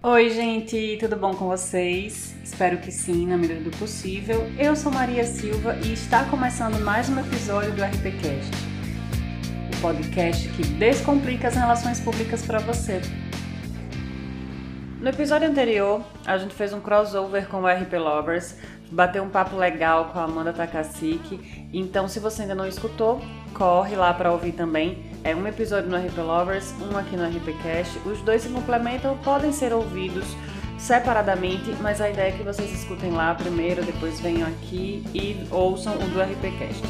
Oi, gente, tudo bom com vocês? Espero que sim, na medida do possível. Eu sou Maria Silva e está começando mais um episódio do RPCast, o podcast que descomplica as relações públicas para você. No episódio anterior, a gente fez um crossover com o RP Lovers, bateu um papo legal com a Amanda Takasiki. Então, se você ainda não escutou, corre lá para ouvir também. É um episódio no RP Lovers, um aqui no RPcast. Os dois se complementam, podem ser ouvidos separadamente, mas a ideia é que vocês escutem lá primeiro, depois venham aqui e ouçam o do RPcast.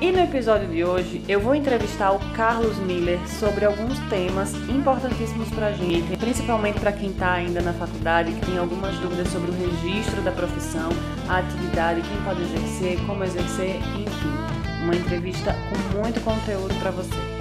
E no episódio de hoje eu vou entrevistar o Carlos Miller sobre alguns temas importantíssimos para a gente, principalmente para quem está ainda na faculdade, que tem algumas dúvidas sobre o registro da profissão, a atividade, quem pode exercer, como exercer, enfim. Uma entrevista com muito conteúdo para você.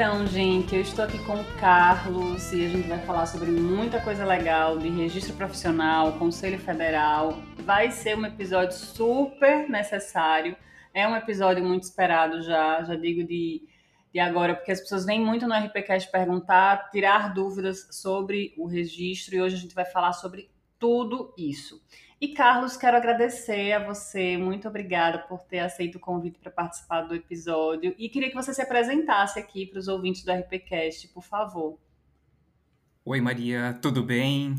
Então, gente, eu estou aqui com o Carlos e a gente vai falar sobre muita coisa legal de registro profissional, Conselho Federal. Vai ser um episódio super necessário. É um episódio muito esperado já, já digo de, de agora, porque as pessoas vêm muito no RPCast perguntar, tirar dúvidas sobre o registro e hoje a gente vai falar sobre tudo isso. E Carlos, quero agradecer a você, muito obrigada por ter aceito o convite para participar do episódio e queria que você se apresentasse aqui para os ouvintes do RPCast, por favor. Oi Maria, tudo bem?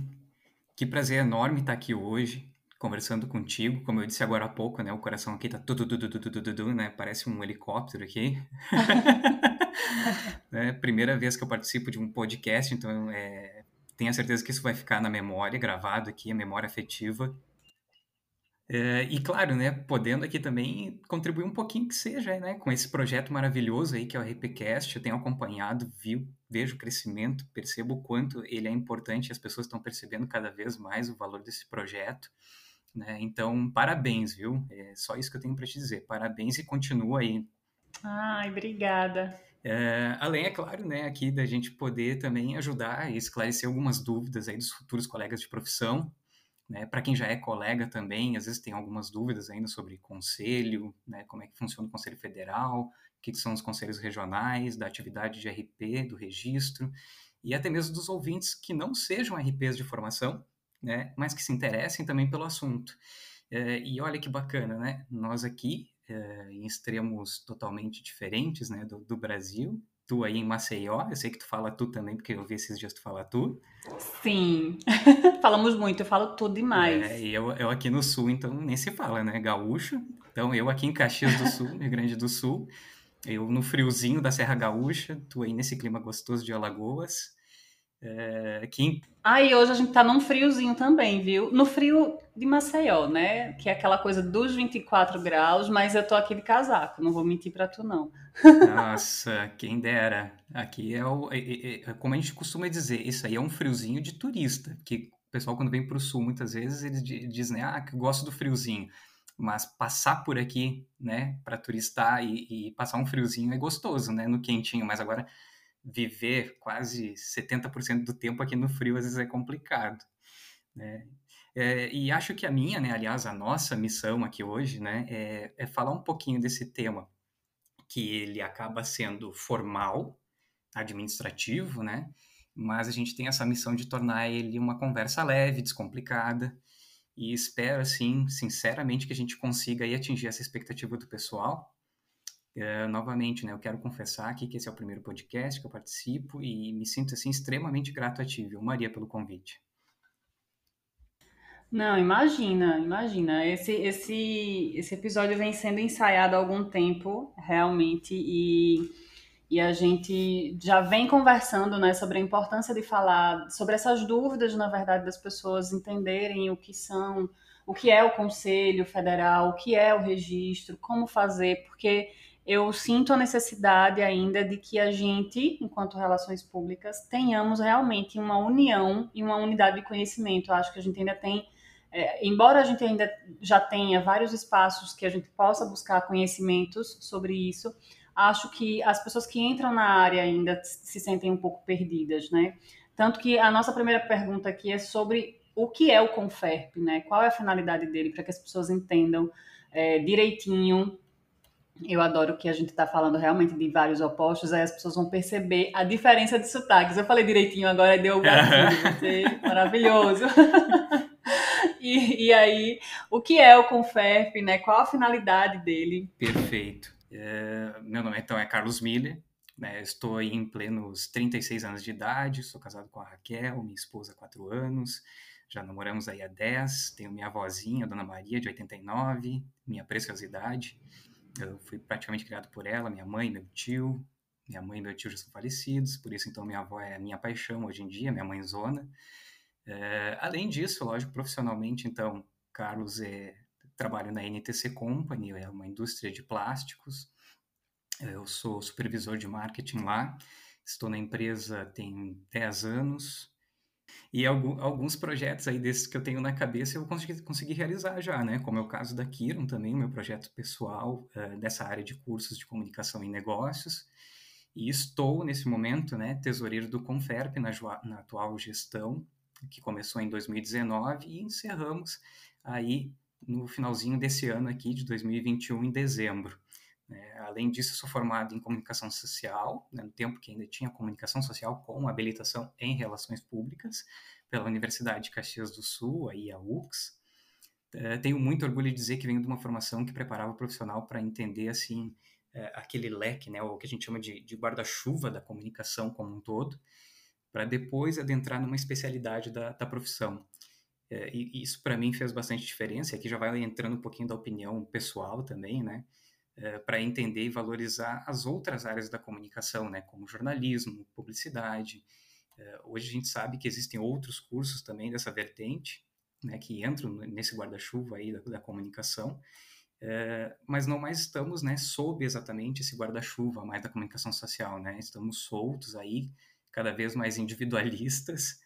Que prazer enorme estar aqui hoje conversando contigo. Como eu disse agora há pouco, né, o coração aqui tá tudo, tudo, tudo, tudo, tudo, né? Parece um helicóptero aqui. é primeira vez que eu participo de um podcast, então é, tenho certeza que isso vai ficar na memória, gravado aqui, a memória afetiva. É, e claro, né, podendo aqui também contribuir um pouquinho que seja, né, com esse projeto maravilhoso aí que é o RPCast, eu tenho acompanhado, viu, vejo o crescimento, percebo o quanto ele é importante, as pessoas estão percebendo cada vez mais o valor desse projeto, né, então parabéns, viu, é só isso que eu tenho para te dizer, parabéns e continua aí. Ai, obrigada. É, além, é claro, né, aqui da gente poder também ajudar e esclarecer algumas dúvidas aí dos futuros colegas de profissão, né? Para quem já é colega também, às vezes tem algumas dúvidas ainda sobre conselho, né? como é que funciona o Conselho Federal, o que são os conselhos regionais, da atividade de RP, do registro, e até mesmo dos ouvintes que não sejam RPs de formação, né? mas que se interessem também pelo assunto. É, e olha que bacana, né? Nós aqui, é, em extremos totalmente diferentes né, do, do Brasil, tu aí em Maceió, eu sei que tu fala tu também, porque eu vi esses dias tu falar tu. Sim, falamos muito, eu falo tudo demais. É, e eu, eu aqui no sul, então nem se fala, né? Gaúcho. Então eu aqui em Caxias do Sul, Rio Grande do Sul, eu no friozinho da Serra Gaúcha, tu aí nesse clima gostoso de Alagoas. É, que... Ah, e hoje a gente tá num friozinho também, viu? No frio de Maceió, né? Que é aquela coisa dos 24 graus, mas eu tô aqui de casaco, não vou mentir pra tu, não. Nossa, quem dera. Aqui é o. É, é, é, como a gente costuma dizer, isso aí é um friozinho de turista. Que o pessoal, quando vem pro sul, muitas vezes, eles dizem, né? Ah, que gosto do friozinho. Mas passar por aqui, né, para turistar e, e passar um friozinho é gostoso, né? No quentinho, mas agora viver quase 70% do tempo aqui no frio às vezes é complicado, né? É, e acho que a minha, né, aliás, a nossa missão aqui hoje, né, é, é falar um pouquinho desse tema, que ele acaba sendo formal, administrativo, né, mas a gente tem essa missão de tornar ele uma conversa leve, descomplicada, e espero, assim, sinceramente, que a gente consiga aí atingir essa expectativa do pessoal, é, novamente, né, eu quero confessar aqui que esse é o primeiro podcast que eu participo e me sinto assim extremamente grato a ti, viu, Maria, pelo convite. Não, imagina, imagina. Esse, esse, esse episódio vem sendo ensaiado há algum tempo, realmente, e, e a gente já vem conversando né, sobre a importância de falar sobre essas dúvidas, na verdade, das pessoas entenderem o que são, o que é o Conselho Federal, o que é o registro, como fazer, porque eu sinto a necessidade ainda de que a gente, enquanto relações públicas, tenhamos realmente uma união e uma unidade de conhecimento. Eu acho que a gente ainda tem, é, embora a gente ainda já tenha vários espaços que a gente possa buscar conhecimentos sobre isso, acho que as pessoas que entram na área ainda se sentem um pouco perdidas, né? Tanto que a nossa primeira pergunta aqui é sobre o que é o Conferp, né? Qual é a finalidade dele, para que as pessoas entendam é, direitinho eu adoro que a gente está falando realmente de vários opostos, aí as pessoas vão perceber a diferença de sotaques. Eu falei direitinho agora, deu o gatilho, você, maravilhoso. e, e, aí, o que é o Conferp, né? Qual a finalidade dele? Perfeito. É, meu nome então é Carlos Miller, né? estou aí em plenos 36 anos de idade, sou casado com a Raquel, minha esposa há 4 anos, já namoramos aí há 10, tenho minha avózinha, Dona Maria, de 89, minha preciosidade, eu fui praticamente criado por ela, minha mãe, meu tio. Minha mãe e meu tio já são falecidos, por isso então minha avó é minha paixão hoje em dia, minha mãe zona. É, além disso, lógico, profissionalmente, então, Carlos é, trabalha na NTC Company, é uma indústria de plásticos. Eu sou supervisor de marketing lá, estou na empresa tem 10 anos, e alguns projetos aí desses que eu tenho na cabeça eu consegui, consegui realizar já, né? Como é o caso da Kiron também, meu projeto pessoal uh, dessa área de cursos de comunicação e negócios. E estou, nesse momento, né, tesoureiro do Conferp na, na atual gestão, que começou em 2019 e encerramos aí no finalzinho desse ano aqui, de 2021, em dezembro. É, além disso, sou formado em comunicação social, né, no tempo que ainda tinha comunicação social com habilitação em relações públicas, pela Universidade de Caxias do Sul, a UX. É, tenho muito orgulho de dizer que venho de uma formação que preparava o profissional para entender assim é, aquele leque, né, o que a gente chama de, de guarda-chuva da comunicação como um todo, para depois adentrar numa especialidade da, da profissão. É, e isso para mim fez bastante diferença. Aqui já vai entrando um pouquinho da opinião pessoal também, né? É, para entender e valorizar as outras áreas da comunicação, né, como jornalismo, publicidade. É, hoje a gente sabe que existem outros cursos também dessa vertente, né, que entram nesse guarda-chuva aí da, da comunicação, é, mas não mais estamos, né, sob exatamente esse guarda-chuva mais da comunicação social, né, estamos soltos aí, cada vez mais individualistas,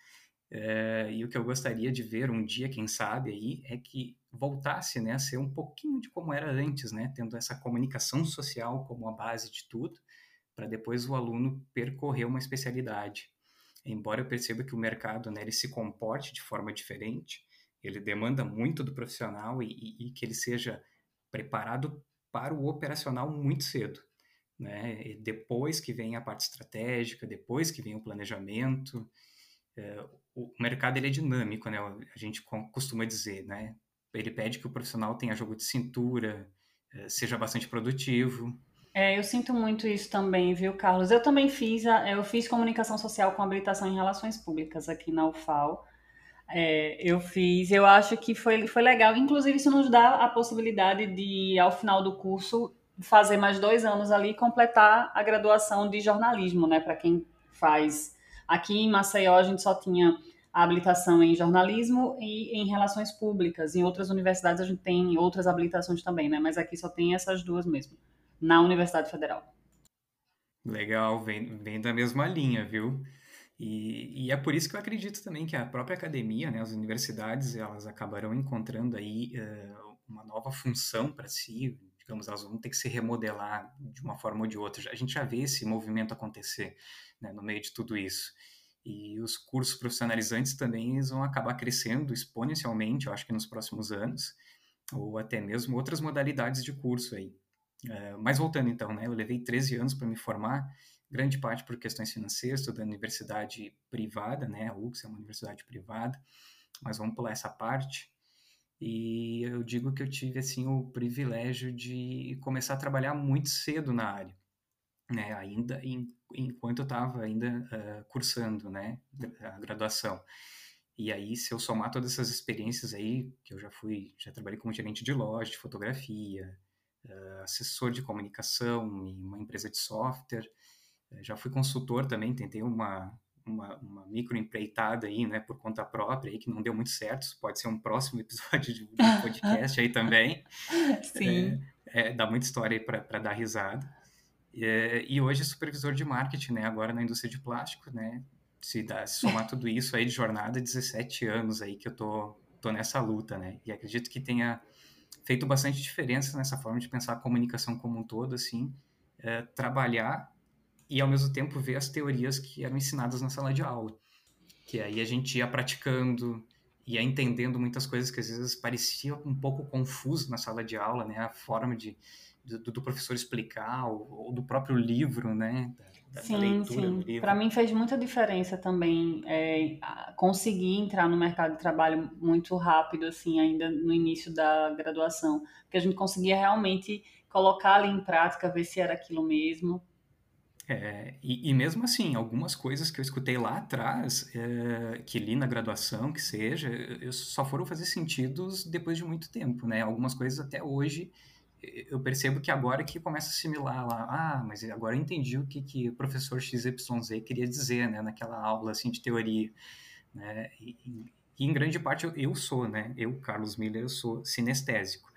e o que eu gostaria de ver um dia, quem sabe aí, é que voltasse né, a ser um pouquinho de como era antes, né, tendo essa comunicação social como a base de tudo, para depois o aluno percorrer uma especialidade. Embora eu perceba que o mercado né, ele se comporte de forma diferente, ele demanda muito do profissional e, e, e que ele seja preparado para o operacional muito cedo. Né? E depois que vem a parte estratégica, depois que vem o planejamento, é, o mercado ele é dinâmico, né? A gente costuma dizer, né? Ele pede que o profissional tenha jogo de cintura, é, seja bastante produtivo. É, eu sinto muito isso também, viu, Carlos? Eu também fiz, a, eu fiz comunicação social com habilitação em relações públicas aqui na UFAL. É, eu fiz, eu acho que foi, foi legal. Inclusive, isso nos dá a possibilidade de, ao final do curso, fazer mais dois anos ali e completar a graduação de jornalismo, né? Para quem faz. Aqui em Maceió, a gente só tinha habilitação em jornalismo e em relações públicas. Em outras universidades a gente tem outras habilitações também, né? Mas aqui só tem essas duas mesmo, na Universidade Federal. Legal, vem, vem da mesma linha, viu? E, e, é por isso que eu acredito também que a própria academia, né, as universidades, elas acabarão encontrando aí uh, uma nova função para si, digamos, elas vão ter que se remodelar de uma forma ou de outra. A gente já vê esse movimento acontecer né, no meio de tudo isso. E os cursos profissionalizantes também vão acabar crescendo exponencialmente, eu acho que nos próximos anos, ou até mesmo outras modalidades de curso aí. É, mas voltando então, né, eu levei 13 anos para me formar, grande parte por questões financeiras, estudando universidade privada, né, a UX é uma universidade privada, mas vamos pular essa parte. E eu digo que eu tive assim o privilégio de começar a trabalhar muito cedo na área né, ainda em, enquanto eu estava ainda uh, cursando, né, a graduação. E aí, se eu somar todas essas experiências aí, que eu já fui, já trabalhei como gerente de loja, de fotografia, uh, assessor de comunicação em uma empresa de software, uh, já fui consultor também, tentei uma, uma, uma microempreitada aí, né, por conta própria, aí, que não deu muito certo, Isso pode ser um próximo episódio de, de podcast aí também. Sim. É, é, dá muita história para dar risada. É, e hoje é supervisor de marketing, né? Agora na indústria de plástico, né? Se, dá, se somar tudo isso aí de jornada, 17 anos aí que eu tô, tô nessa luta, né? E acredito que tenha feito bastante diferença nessa forma de pensar a comunicação como um todo, assim, é, trabalhar e ao mesmo tempo ver as teorias que eram ensinadas na sala de aula. Que aí a gente ia praticando, ia entendendo muitas coisas que às vezes parecia um pouco confuso na sala de aula, né? A forma de, do, do professor explicar, ou, ou, do próprio livro, né? Da, sim, da leitura sim. Para mim fez muita diferença também é, conseguir entrar no mercado de trabalho muito rápido, assim, ainda no início da graduação, porque a gente conseguia realmente colocar ali em prática, ver se era aquilo mesmo. É, e, e, mesmo assim, algumas coisas que eu escutei lá atrás, é, que li na graduação, que seja, eu, só foram fazer sentido depois de muito tempo, né? Algumas coisas até hoje eu percebo que agora que começa a assimilar lá, ah, mas agora eu entendi o que, que o professor XYZ queria dizer, né, naquela aula, assim, de teoria, né? E, e em grande parte eu, eu sou, né? Eu, Carlos Miller, eu sou sinestésico.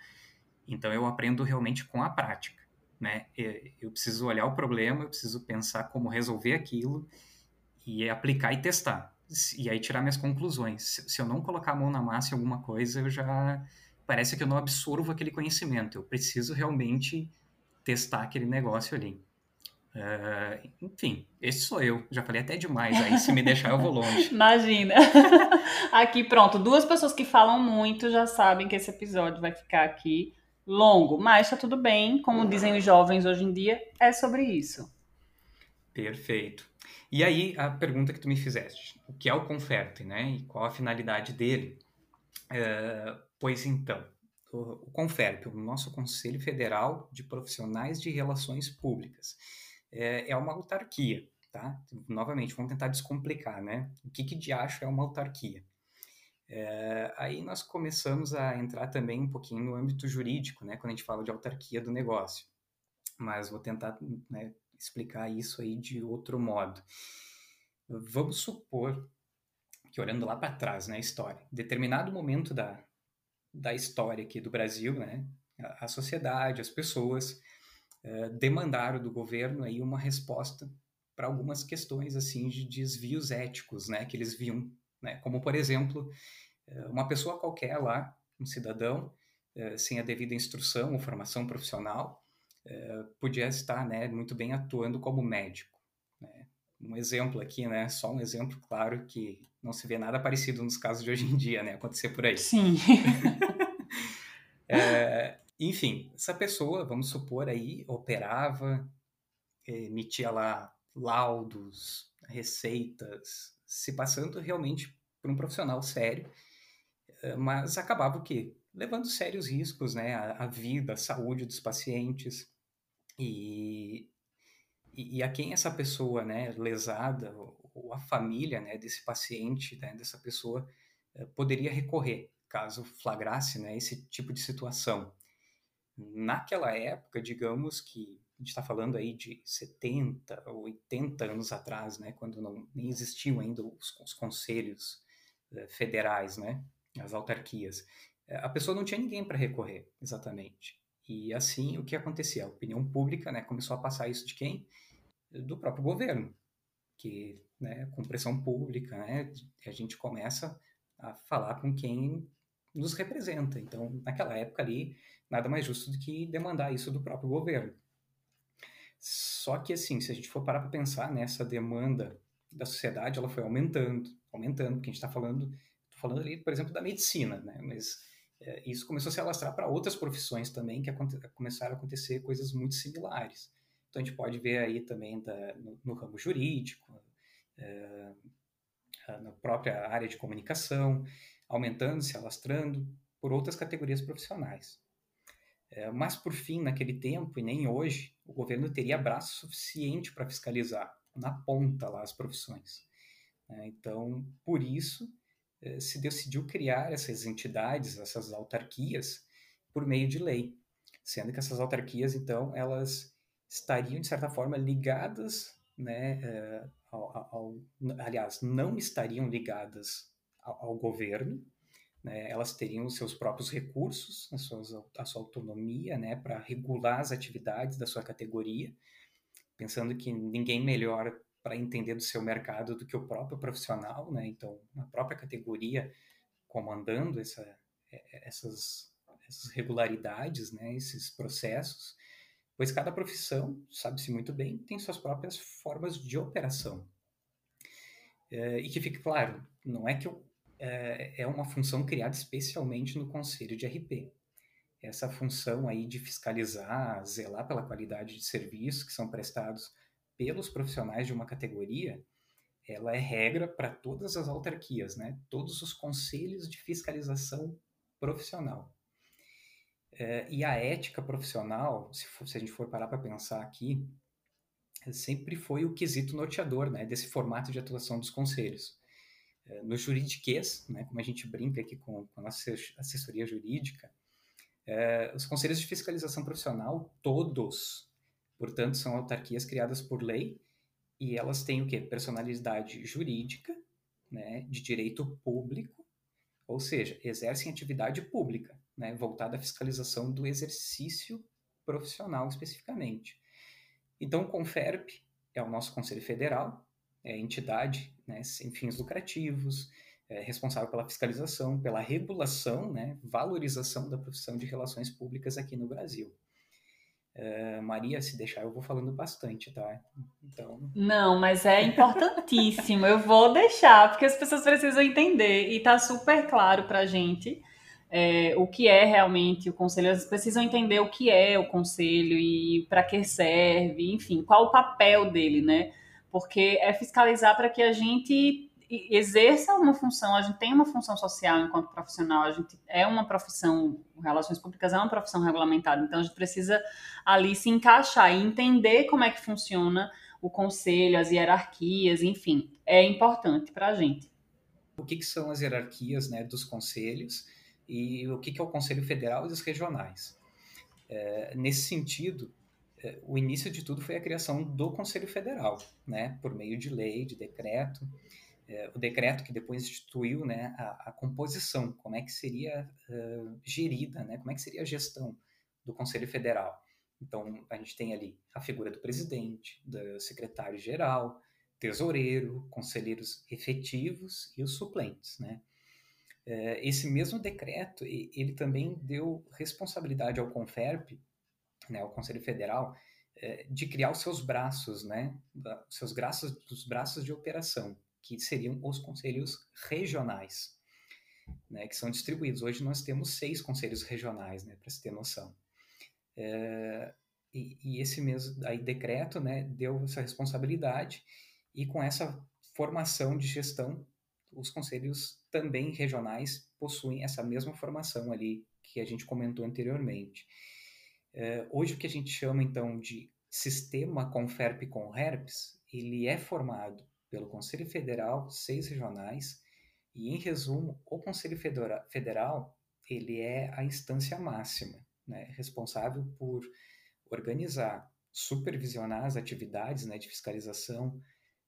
Então eu aprendo realmente com a prática né? Eu preciso olhar o problema, eu preciso pensar como resolver aquilo e aplicar e testar. E aí tirar minhas conclusões. Se eu não colocar a mão na massa em alguma coisa, eu já parece que eu não absorvo aquele conhecimento. Eu preciso realmente testar aquele negócio ali. Uh, enfim, esse sou eu. Já falei até demais. Aí, se me deixar, eu vou longe. Imagina. Aqui, pronto. Duas pessoas que falam muito já sabem que esse episódio vai ficar aqui longo, mas tá tudo bem, como dizem os jovens hoje em dia, é sobre isso. Perfeito. E aí, a pergunta que tu me fizeste, o que é o Conferte, né? E qual a finalidade dele? É, pois então, o, Conferp, o nosso Conselho Federal de Profissionais de Relações Públicas, é, é uma autarquia, tá? Novamente, vamos tentar descomplicar, né? O que, que de acho é uma autarquia? É, aí nós começamos a entrar também um pouquinho no âmbito jurídico, né, quando a gente fala de autarquia do negócio. Mas vou tentar né, explicar isso aí de outro modo. Vamos supor que, olhando lá para trás na né, história, determinado momento da, da história aqui do Brasil, né, a, sociedade, as pessoas é, demandaram do governo aí uma resposta para algumas questões assim de desvios éticos, né, que eles viam né? Como, por exemplo, eh, uma pessoa qualquer lá, um cidadão, eh, sem a devida instrução ou formação profissional, eh, podia estar né, muito bem atuando como médico. Né? Um exemplo aqui, né, só um exemplo claro que não se vê nada parecido nos casos de hoje em dia, né, acontecer por aí. Sim. é, enfim, essa pessoa, vamos supor aí, operava, emitia lá laudos, receitas, se passando realmente por um profissional sério, eh, mas acabava o quê? Levando sérios riscos, né, a, a vida, a saúde dos pacientes e, e, e, a quem essa pessoa, né, lesada ou, ou a família, né, desse paciente, né, dessa pessoa eh, poderia recorrer caso flagrasse, né, esse tipo de situação. Naquela época, digamos que a gente está falando aí de 70 ou 80 anos atrás, né, quando não, nem existiam ainda os, os conselhos uh, federais, né, as autarquias. Eh, a pessoa não tinha ninguém para recorrer, exatamente. E assim, o que acontecia? A opinião pública né, começou a passar isso de quem? Do próprio governo, que né, com pressão pública, né, a gente começa a falar com quem nos representa. Então, naquela época ali, nada mais justo do que demandar isso do próprio governo. Só que, assim, se a gente for parar para pensar nessa demanda da sociedade, ela foi aumentando, aumentando, porque a gente está falando, falando ali, por exemplo, da medicina, né? Mas é, isso começou a se alastrar para outras profissões também, que começaram a acontecer coisas muito similares. Então, a gente pode ver aí também da, no, no ramo jurídico, é, na própria área de comunicação, aumentando, se alastrando por outras categorias profissionais. É, mas, por fim, naquele tempo, e nem hoje, o governo teria braço suficiente para fiscalizar na ponta lá as profissões. É, então, por isso, é, se decidiu criar essas entidades, essas autarquias, por meio de lei, sendo que essas autarquias, então, elas estariam, de certa forma, ligadas, né, é, ao, ao, aliás, não estariam ligadas ao, ao governo, né, elas teriam os seus próprios recursos, a, suas, a sua autonomia né, para regular as atividades da sua categoria, pensando que ninguém melhor para entender do seu mercado do que o próprio profissional, né? Então, a própria categoria comandando essa, é, essas, essas regularidades, né? Esses processos, pois cada profissão, sabe-se muito bem, tem suas próprias formas de operação. É, e que fique claro, não é que eu, é, é uma função criada especialmente no Conselho de RP. Essa função aí de fiscalizar, zelar pela qualidade de serviços que são prestados pelos profissionais de uma categoria, ela é regra para todas as autarquias, né? Todos os conselhos de fiscalização profissional. É, e a ética profissional, se, for, se a gente for parar para pensar aqui, sempre foi o quesito norteador, né? Desse formato de atuação dos conselhos. É, no juridiquês, né? Como a gente brinca aqui com, com a nossa assessoria jurídica, é, os conselhos de fiscalização profissional, todos Portanto, são autarquias criadas por lei e elas têm o quê? Personalidade jurídica, né, de direito público, ou seja, exercem atividade pública, né, voltada à fiscalização do exercício profissional especificamente. Então, o Conferp é o nosso Conselho Federal, é entidade né, sem fins lucrativos, é responsável pela fiscalização, pela regulação, né, valorização da profissão de relações públicas aqui no Brasil. Uh, Maria, se deixar, eu vou falando bastante, tá? Então... Não, mas é importantíssimo. eu vou deixar, porque as pessoas precisam entender. E tá super claro pra gente é, o que é realmente o conselho. Elas precisam entender o que é o conselho e para que serve, enfim, qual o papel dele, né? Porque é fiscalizar para que a gente exerça uma função, a gente tem uma função social enquanto profissional, a gente é uma profissão, relações públicas é uma profissão regulamentada, então a gente precisa ali se encaixar e entender como é que funciona o conselho, as hierarquias, enfim, é importante para a gente. O que, que, são as hierarquias né, dos conselhos e o que, que é o Conselho Federal e os regionais? É, nesse sentido, é, o início de tudo foi a criação do Conselho Federal, né, por meio de lei, de decreto, é, o decreto que depois instituiu né, a, a composição, como é que seria uh, gerida, né, como é que seria a gestão do Conselho Federal. Então, a gente tem ali a figura do presidente, do secretário-geral, tesoureiro, conselheiros efetivos e os suplentes, né? É, esse mesmo decreto, ele também deu responsabilidade ao Conferp, né, ao Conselho Federal, é, de criar os seus braços, né, os seus braços, os braços de operação que seriam os conselhos regionais, né, que são distribuídos. Hoje nós temos seis conselhos regionais, né, para se ter noção. É, e, e, esse mesmo aí, decreto né, deu essa responsabilidade, e com essa formação de gestão, os conselhos também regionais possuem essa mesma formação ali que a gente comentou anteriormente. É, hoje, o que a gente chama então de sistema Conferp com HERPS, ele é formado pelo Conselho Federal, seis regionais, e em resumo, o Conselho Federal ele é a instância máxima, né, responsável por organizar, supervisionar as atividades né, de fiscalização,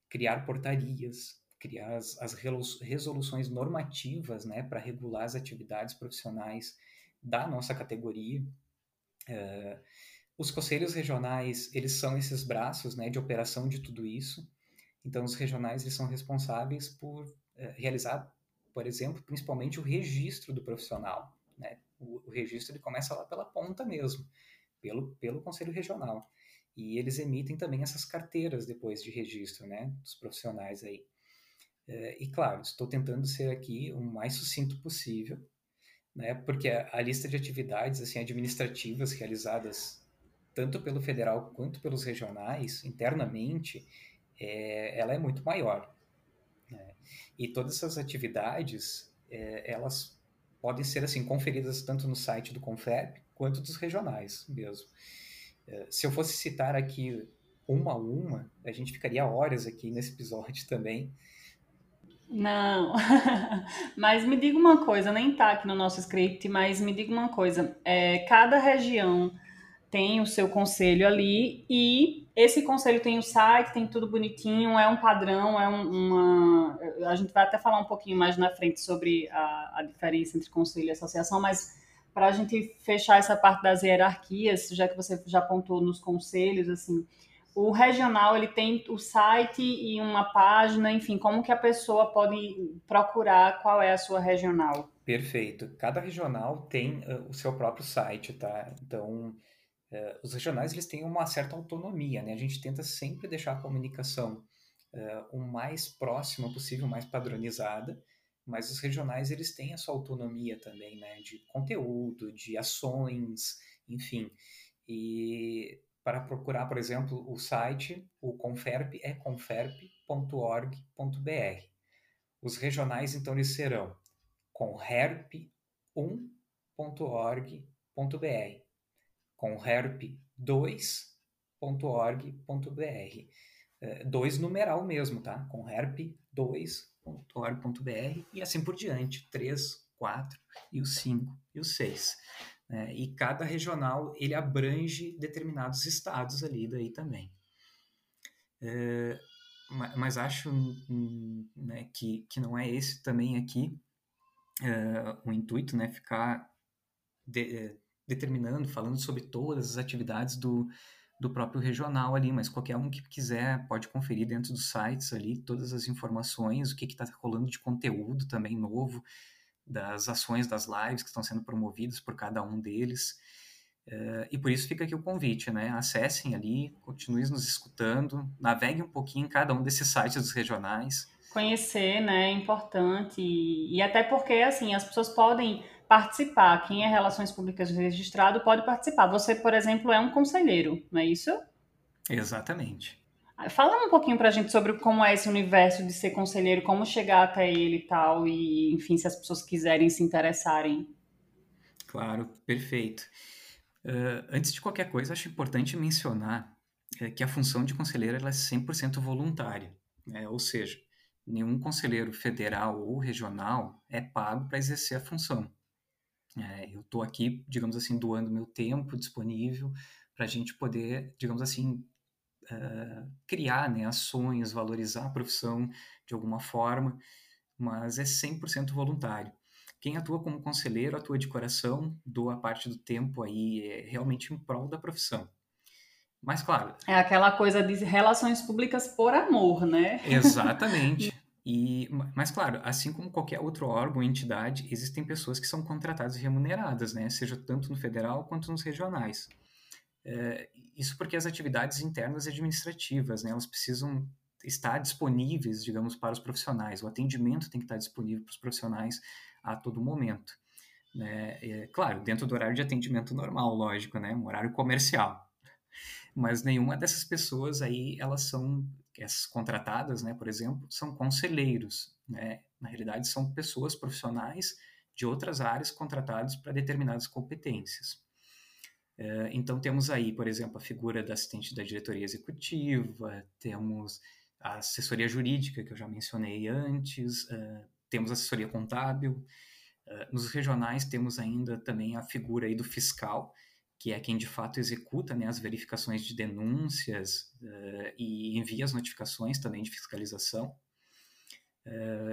criar portarias, criar as, as resoluções normativas né, para regular as atividades profissionais da nossa categoria. Uh, os conselhos regionais, eles são esses braços né, de operação de tudo isso. Então, os regionais eles são responsáveis por é, realizar, por exemplo, principalmente o registro do profissional. Né? O, o, registro ele começa lá pela ponta mesmo, pelo, pelo Conselho Regional. E eles emitem também essas carteiras depois de registro né, dos profissionais aí. É, e claro, estou tentando ser aqui o mais sucinto possível, né, porque a, a lista de atividades assim, administrativas realizadas tanto pelo federal quanto pelos regionais internamente, é, ela é muito maior. Né? E todas essas atividades, é, elas podem ser assim conferidas tanto no site do Confeb quanto dos regionais mesmo. É, se eu fosse citar aqui uma a uma, a gente ficaria horas aqui nesse episódio também. Não, mas me diga uma coisa, nem tá aqui no nosso script, mas me diga uma coisa, é, cada região tem o seu conselho ali e esse conselho tem o site, tem tudo bonitinho, é um padrão, é um, uma. A gente vai até falar um pouquinho mais na frente sobre a, a diferença entre conselho e associação, mas para a gente fechar essa parte das hierarquias, já que você já apontou nos conselhos, assim, o regional ele tem o site e uma página, enfim, como que a pessoa pode procurar qual é a sua regional? Perfeito. Cada regional tem uh, o seu próprio site, tá? Então, uh, os regionais eles têm uma certa autonomia, né? A gente tenta sempre deixar a comunicação uh, o mais próxima possível, mais padronizada, mas os regionais eles têm a sua autonomia também, né? De conteúdo, de ações, enfim. E para procurar, por exemplo, o site, o Conferp é conferp.org.br. Os regionais, então, eles serão conherp1.org.br, conherp2.org.br. É, dois numeral mesmo, tá? conherp2.org.br e assim por diante, 3, 4 e o 5 e o 6. Né? E cada regional ele abrange determinados estados ali daí também. É, mas acho hum, né, que, que não é esse também aqui é, o intuito, né, ficar de, é, determinando, falando sobre todas as atividades do, do próprio regional ali, mas qualquer um que quiser pode conferir dentro dos sites ali todas as informações, o que está rolando de conteúdo também novo, das ações das lives que estão sendo promovidas por cada um deles. Uh, e por isso fica aqui o convite, né? Acessem ali, continuem nos escutando, naveguem um pouquinho em cada um desses sites dos regionais. Conhecer, né, é importante. E, e até porque, assim, as pessoas podem participar. Quem é Relações Públicas registrado pode participar. Você, por exemplo, é um conselheiro, não é isso? Exatamente. Fala um pouquinho para a gente sobre como é esse universo de ser conselheiro, como chegar até ele e tal, e enfim, se as pessoas quiserem se interessarem. Claro, perfeito. Uh, antes de qualquer coisa, acho importante mencionar uh, que a função de conselheiro ela é 100% voluntária, né? ou seja, nenhum conselheiro federal ou regional é pago para exercer a função. É, eu estou aqui, digamos assim, doando meu tempo disponível para a gente poder, digamos assim, uh, criar né, ações, valorizar a profissão de alguma forma, mas é 100% voluntário. Quem atua como conselheiro atua de coração, doa parte do tempo aí é realmente em prol da profissão. Mas claro. É aquela coisa de relações públicas por amor, né? Exatamente. E, mas claro, assim como qualquer outro órgão entidade, existem pessoas que são contratadas e remuneradas, né? Seja tanto no federal quanto nos regionais. É, isso porque as atividades internas e administrativas, né, elas precisam estar disponíveis, digamos, para os profissionais. O atendimento tem que estar disponível para os profissionais a todo momento. Né? É, claro, dentro do horário de atendimento normal, lógico, né? Um horário comercial. Mas nenhuma dessas pessoas aí, elas são, essas contratadas, né, por exemplo, são conselheiros, né? Na realidade, são pessoas profissionais de outras áreas contratadas para determinadas competências. Eh, então, temos aí, por exemplo, a figura da assistente da diretoria executiva, temos a assessoria jurídica, que eu já mencionei antes, uh, temos assessoria contábil. Uh, nos regionais, temos ainda também a figura aí do fiscal, que é quem de fato executa né, as verificações de denúncias e envia as notificações também de fiscalização.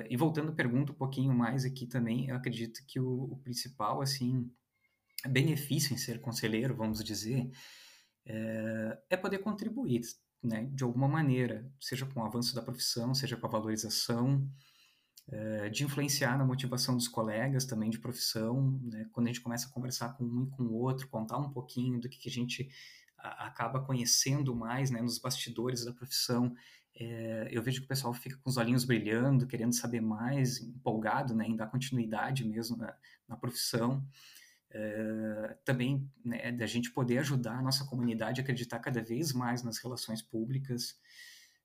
e voltando à pergunta um pouquinho mais aqui também, eu acredito que o, o principal, assim, benefício em ser conselheiro, vamos dizer, é, é poder contribuir, né, de alguma maneira, seja com o avanço da profissão, seja com a valorização, é, de influenciar na motivação dos colegas também de profissão, né, quando a gente começa a conversar com um e com o outro, contar um pouquinho do que, que a gente acaba conhecendo mais, né, nos bastidores da profissão, é, eu vejo que o pessoal fica com os olhinhos brilhando, querendo saber mais, empolgado né, em dar continuidade mesmo na, na profissão. Uh, também né, da gente poder ajudar a nossa comunidade a acreditar cada vez mais nas relações públicas,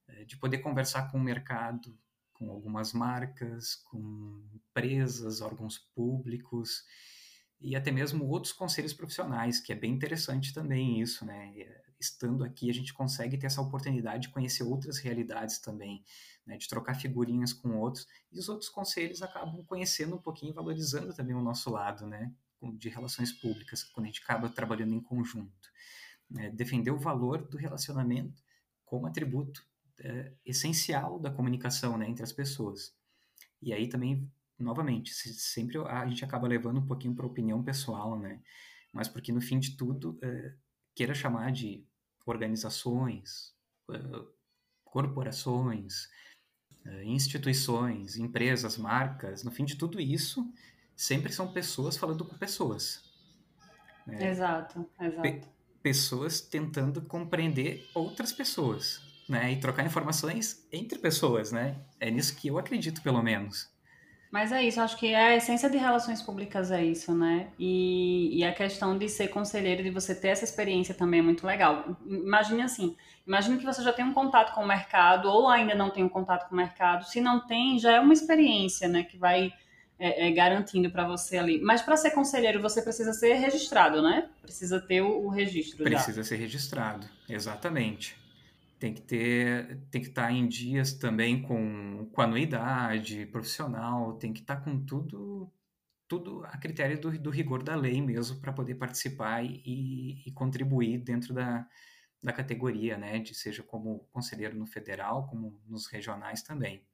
uh, de poder conversar com o mercado, com algumas marcas, com empresas, órgãos públicos e até mesmo outros conselhos profissionais, que é bem interessante também isso, né? estando aqui, a gente consegue ter essa oportunidade de conhecer outras realidades também, né, de trocar figurinhas com outros, e os outros conselhos acabam conhecendo um pouquinho, valorizando também o nosso lado, né, de relações públicas, quando a gente acaba trabalhando em conjunto. Né, defender o valor do relacionamento como atributo é, essencial da comunicação né, entre as pessoas. E aí também, novamente, sempre a gente acaba levando um pouquinho para a opinião pessoal, né? Mas porque no fim de tudo, é, queira chamar de organizações, é, corporações, é, instituições, empresas, marcas, no fim de tudo isso, sempre são pessoas falando com pessoas. Né? Exato, exato. Pe pessoas tentando compreender outras pessoas né? E trocar informações entre pessoas, né? É nisso que eu acredito, pelo menos. Mas é isso, acho que a essência de relações públicas é isso, né? E, e, a questão de ser conselheiro, de você ter essa experiência também é muito legal. Imagine assim, imagine que você já tem um contato com o mercado ou ainda não tem um contato com o mercado. Se não tem, já é uma experiência, né? Que vai é, é, garantindo para você ali. Mas para ser conselheiro, você precisa ser registrado, né? Precisa ter o, o registro. Precisa já. ser registrado, exatamente tem que ter, tem que estar tá em dias também com, com anuidade profissional, tem que estar tá com tudo tudo a critério do, do rigor da lei mesmo para poder participar e, e, contribuir dentro da, da categoria, né, de seja como conselheiro no federal, como nos regionais também.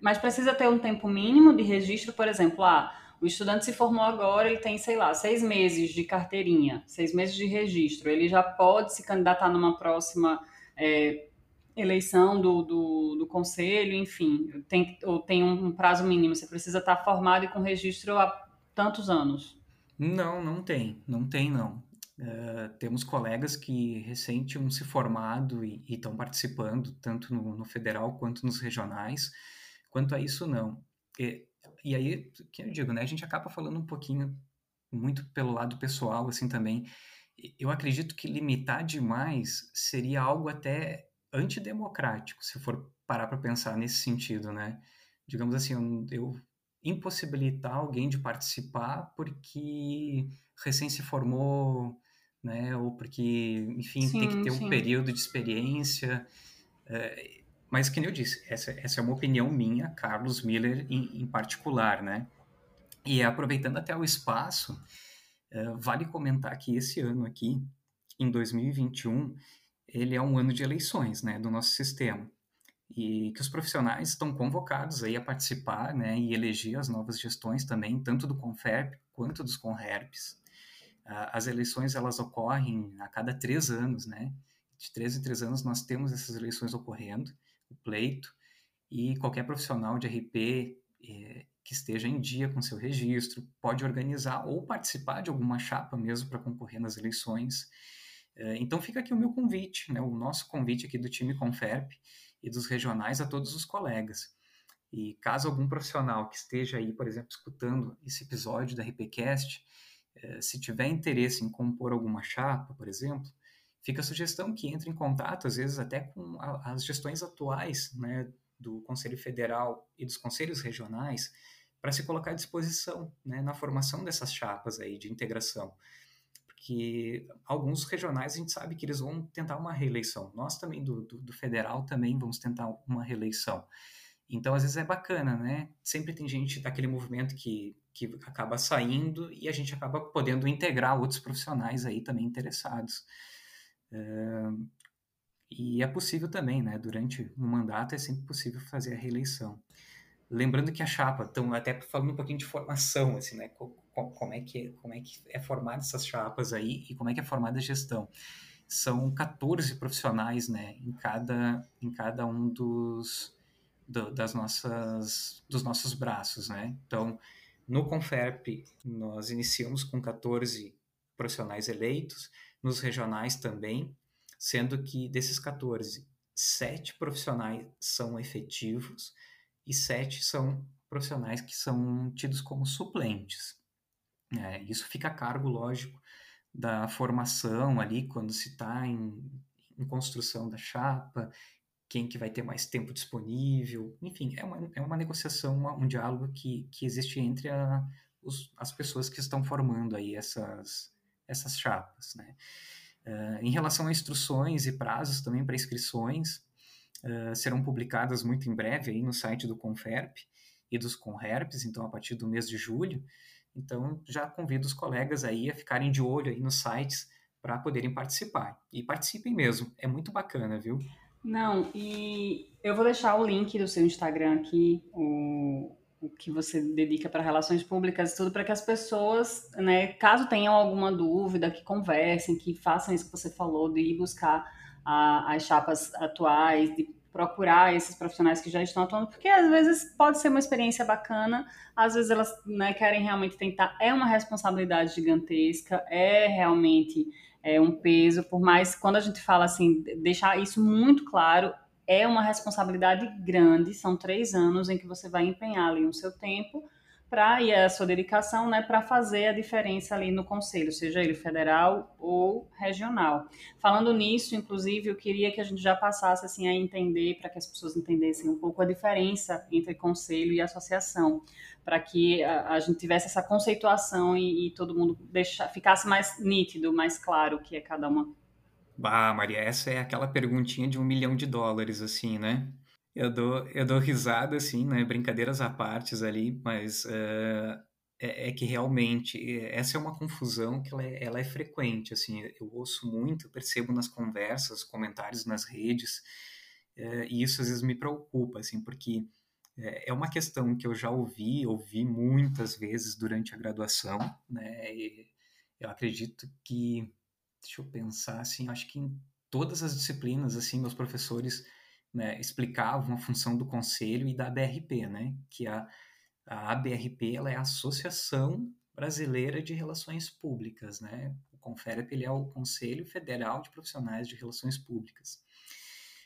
Mas precisa ter um tempo mínimo de registro, por exemplo, ah, o estudante se formou agora, ele tem, sei lá, seis meses de carteirinha, seis meses de registro, ele já pode se candidatar numa próxima é, eleição do, do, do, conselho, enfim, tem, ou tem um prazo mínimo, você precisa estar formado e com registro há tantos anos. Não, não tem, não tem não. Uh, temos colegas que recém tinham se formado e estão participando, tanto no, no, federal quanto nos regionais. Quanto a isso, não. E, e aí, que eu digo, né, a gente acaba falando um pouquinho, muito pelo lado pessoal, assim, também, eu acredito que limitar demais seria algo até antidemocrático, se for parar para pensar nesse sentido, né? Digamos assim, eu, eu impossibilitar alguém de participar porque recém se formou, né? Ou porque, enfim, sim, tem que ter sim. um período de experiência. É, mas, como eu disse, essa, essa é uma opinião minha, Carlos Miller em, em particular, né? E aproveitando até o espaço, é, vale comentar que esse ano aqui, em 2021, ele é um ano de eleições, né, do nosso sistema. E que os profissionais estão convocados aí a participar, né, e eleger as novas gestões também, tanto do Conferp quanto dos Conherpes. As eleições, elas ocorrem a cada três anos, né? De três em três anos nós temos essas eleições ocorrendo, o pleito, e qualquer profissional de RP é, que esteja em dia com seu registro, pode organizar ou participar de alguma chapa mesmo para concorrer nas eleições. É, então fica aqui o meu convite, né, o nosso convite aqui do time Conferp e dos regionais a todos os colegas. E caso algum profissional que esteja aí, por exemplo, escutando esse episódio da RPCast, é, se tiver interesse em compor alguma chapa, por exemplo, fica a sugestão que entre em contato, às vezes até com as gestões atuais né, do Conselho Federal e dos conselhos regionais, para se colocar à disposição né, na formação dessas chapas aí de integração. Porque alguns regionais a gente sabe que eles vão tentar uma reeleição. Nós também, do, do, do federal, também vamos tentar uma reeleição. Então, às vezes é bacana, né? Sempre tem gente daquele movimento que, que acaba saindo e a gente acaba podendo integrar outros profissionais aí também interessados. É, e é possível também, né? Durante um mandato é sempre possível fazer a reeleição. Lembrando que a chapa, então até falando um pouquinho de formação, assim, né? Como é que, como é, que é formada essas chapas aí e como é que é formada a gestão. São 14 profissionais, né, em cada, em cada um dos, do, das nossas, dos nossos braços, né? Então, no Conferp, nós iniciamos com 14 profissionais eleitos, nos regionais também, sendo que desses 14, sete profissionais são efetivos, e sete são profissionais que são tidos como suplentes. É, isso fica a cargo, lógico, da formação ali, quando se está em, em, construção da chapa, quem que vai ter mais tempo disponível, enfim, é uma, é uma negociação, um diálogo que, que existe entre a, os, as pessoas que estão formando aí essas, essas chapas, né? Uh, em relação a instruções e prazos também para inscrições, uh, serão publicadas muito em breve aí no site do Conferp e dos Conherpes, então a partir do mês de julho. Então já convido os colegas aí a ficarem de olho aí nos sites para poderem participar. E participem mesmo, é muito bacana, viu? Não, e eu vou deixar o link do seu Instagram aqui, o que você dedica para relações públicas e tudo, para que as pessoas, né, caso tenham alguma dúvida, que conversem, que façam isso que você falou, de ir buscar a, as chapas atuais, de procurar esses profissionais que já estão atuando, porque às vezes pode ser uma experiência bacana, às vezes elas né, querem realmente tentar, é uma responsabilidade gigantesca, é realmente é um peso, por mais quando a gente fala assim, deixar isso muito claro, é uma responsabilidade grande, são três anos em que você vai empenhar ali o seu tempo para e a sua dedicação, né, para fazer a diferença ali no conselho, seja ele federal ou regional. Falando nisso, inclusive, eu queria que a gente já passasse assim a entender, para que as pessoas entendessem um pouco a diferença entre conselho e associação, para que a, a, gente tivesse essa conceituação e, e todo mundo deixa, ficasse mais nítido, mais claro o que é cada uma Bah, Maria, essa é aquela perguntinha de um milhão de dólares, assim, né? Eu dou, eu dou risada, assim, né? Brincadeiras à partes ali, mas uh, é, é, que realmente eh, essa é uma confusão que ela é, ela é frequente, assim. Eu ouço muito, percebo nas conversas, comentários nas redes, uh, e isso às vezes me preocupa, assim, porque é uma questão que eu já ouvi, ouvi muitas vezes durante a graduação, né? E eu acredito que deixa eu pensar, assim, acho que em todas as disciplinas, assim, meus professores né, explicavam a função do conselho e da ABRP, né, que a, a ABRP, ela é a Associação Brasileira de Relações Públicas, né, o CONFERP, ele é o Conselho Federal de Profissionais de Relações Públicas.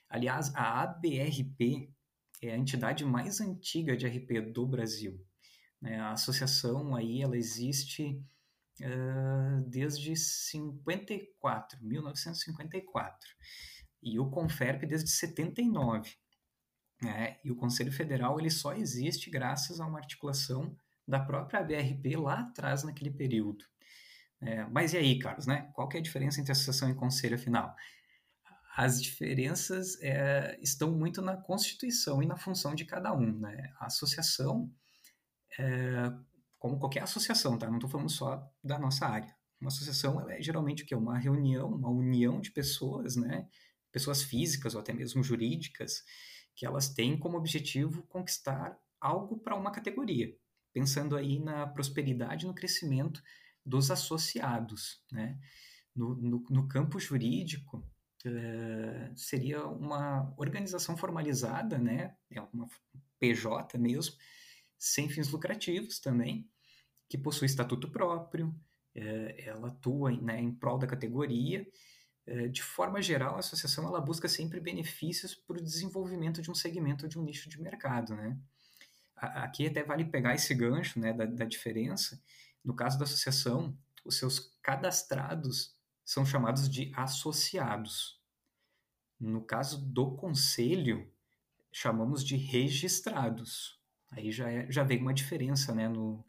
Aliás, a ABRP é a entidade mais antiga de RP do Brasil. Né? A associação aí, ela existe uh, desde 54, 1954. E o Conferp desde 79. Né? E o Conselho Federal ele só existe graças a uma articulação da própria BRP lá atrás naquele período. É, mas e aí, Carlos, né? Qual que é a diferença entre associação e conselho, afinal? As diferenças é, estão muito na constituição e na função de cada um. Né? A associação, é, como qualquer associação, tá? Não estou falando só da nossa área. Uma associação é geralmente o que? Uma reunião, uma união de pessoas, né? Pessoas físicas ou até mesmo jurídicas, que elas têm como objetivo conquistar algo para uma categoria, pensando aí na prosperidade no crescimento dos associados, né? No, no, no campo jurídico, uh, seria uma organização formalizada, né? É uma PJ mesmo, sem fins lucrativos também, que possui estatuto próprio, é, ela atua né, em prol da categoria. É, de forma geral, a associação ela busca sempre benefícios para o desenvolvimento de um segmento de um nicho de mercado. Né? Aqui até vale pegar esse gancho né, da, da diferença. No caso da associação, os seus cadastrados são chamados de associados. No caso do conselho, chamamos de registrados. Aí já, é, já vem uma diferença né, no,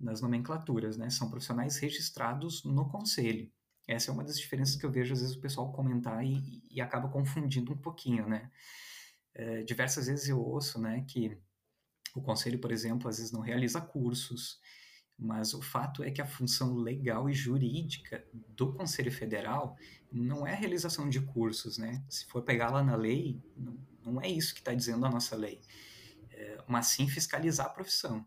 nas nomenclaturas, né? São profissionais registrados no conselho. Essa é uma das diferenças que eu vejo às vezes o pessoal comentar e, e acaba confundindo um pouquinho, né? É, diversas vezes eu ouço, né, que o conselho, por exemplo, às vezes não realiza cursos, mas o fato é que a função legal e jurídica do Conselho Federal não é a realização de cursos, né? Se for pegar lá na lei, não, não é isso que está dizendo a nossa lei mas sim fiscalizar a profissão.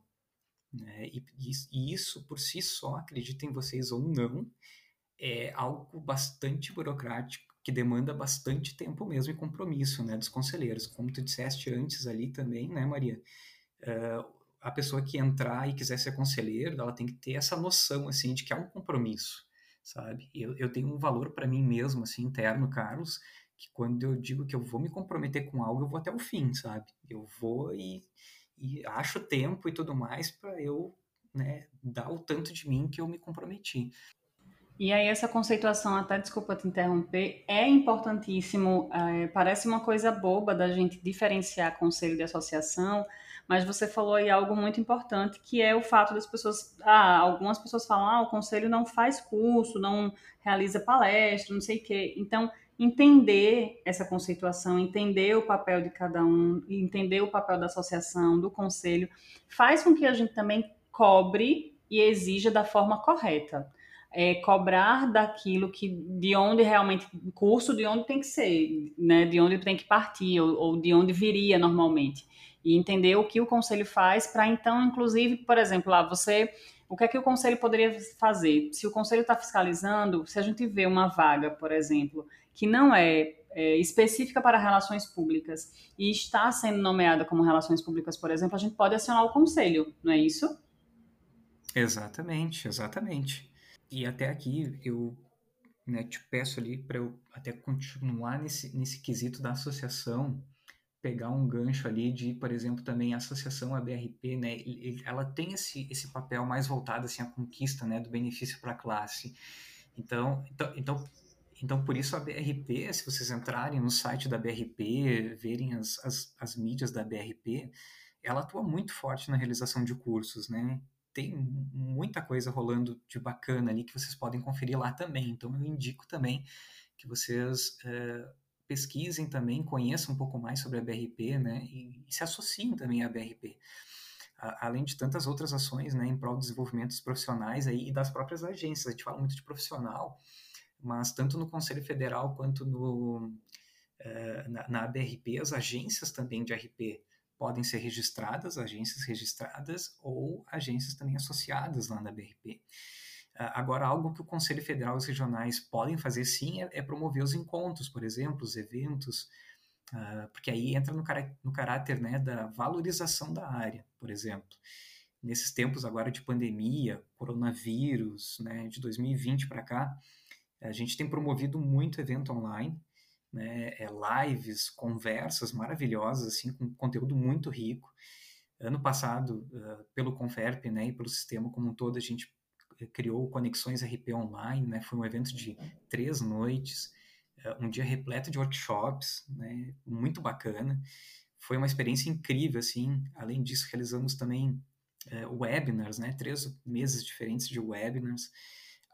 Né? E, e, isso por si só, acreditem vocês ou não, é algo bastante burocrático que demanda bastante tempo mesmo e compromisso né, dos conselheiros. Como tu disseste antes ali também, né, Maria? Uh, a pessoa que entrar e quiser ser conselheiro, ela tem que ter essa noção assim de que é um compromisso, sabe? Eu, eu tenho um valor para mim mesmo assim interno, Carlos, que quando eu digo que eu vou me comprometer com algo, eu vou até o fim, sabe? Eu vou e, e acho tempo e tudo mais para eu né, dar o tanto de mim que eu me comprometi. E aí essa conceituação, até desculpa te interromper, é importantíssimo. É, parece uma coisa boba da gente diferenciar conselho de associação, Mas você falou aí algo muito importante, que é o fato das pessoas, ah, algumas pessoas falam, ah, o conselho não faz curso, não realiza palestra, não sei o quê. Então, entender essa conceituação, entender o papel de cada um, entender o papel da associação, do conselho, faz com que a gente também cobre e exija da forma correta é, cobrar daquilo que de onde realmente curso de onde tem que ser, né? De onde tem que partir ou, ou de onde viria normalmente e entender o que o conselho faz para então, inclusive, por exemplo, lá você o que é que o conselho poderia fazer? Se o conselho está fiscalizando, se a gente vê uma vaga, por exemplo, que não é, é, específica para relações públicas e está sendo nomeada como relações públicas, por exemplo, a gente pode acionar o conselho, não é isso? Exatamente, exatamente. E até aqui eu né, te peço ali para eu até continuar nesse, nesse quesito da associação, pegar um gancho ali de, por exemplo, também a associação ABRP, né, ela tem esse, esse papel mais voltado assim à conquista, né, do benefício para a classe. Então, então, então, então, por isso a BRP, se vocês entrarem no site da BRP, verem as, as, as mídias da BRP, ela atua muito forte na realização de cursos, né? tem muita coisa rolando de bacana ali que vocês podem conferir lá também. Então eu indico também que vocês é, pesquisem também, conheçam um pouco mais sobre a BRP, né, e, e se associem também à BRP. A, além de tantas outras ações, né, em prol do desenvolvimento dos profissionais aí e das próprias agências. A gente fala muito de profissional, mas tanto no Conselho Federal quanto no, é, na, na ABRP, as agências também de RP podem ser registradas, agências registradas ou agências também associadas lá na BRP. Ah, agora, algo que o Conselho Federal e os regionais podem fazer sim é, é promover os encontros, por exemplo, os eventos, uh, porque aí entra no, no caráter né, da valorização da área, por exemplo. Nesses tempos agora de pandemia, coronavírus, né, de 2020 para cá, a gente tem promovido muito evento online, né, é, lives, conversas maravilhosas, assim, com conteúdo muito rico. Ano passado, uh, pelo Conferp né, e pelo sistema como um todo, a gente criou Conexões RP Online, né, foi um evento de três noites, uh, um dia repleto de workshops, né, muito bacana. Foi uma experiência incrível, assim. Além disso, realizamos também uh, webinars, né, três meses diferentes de webinars.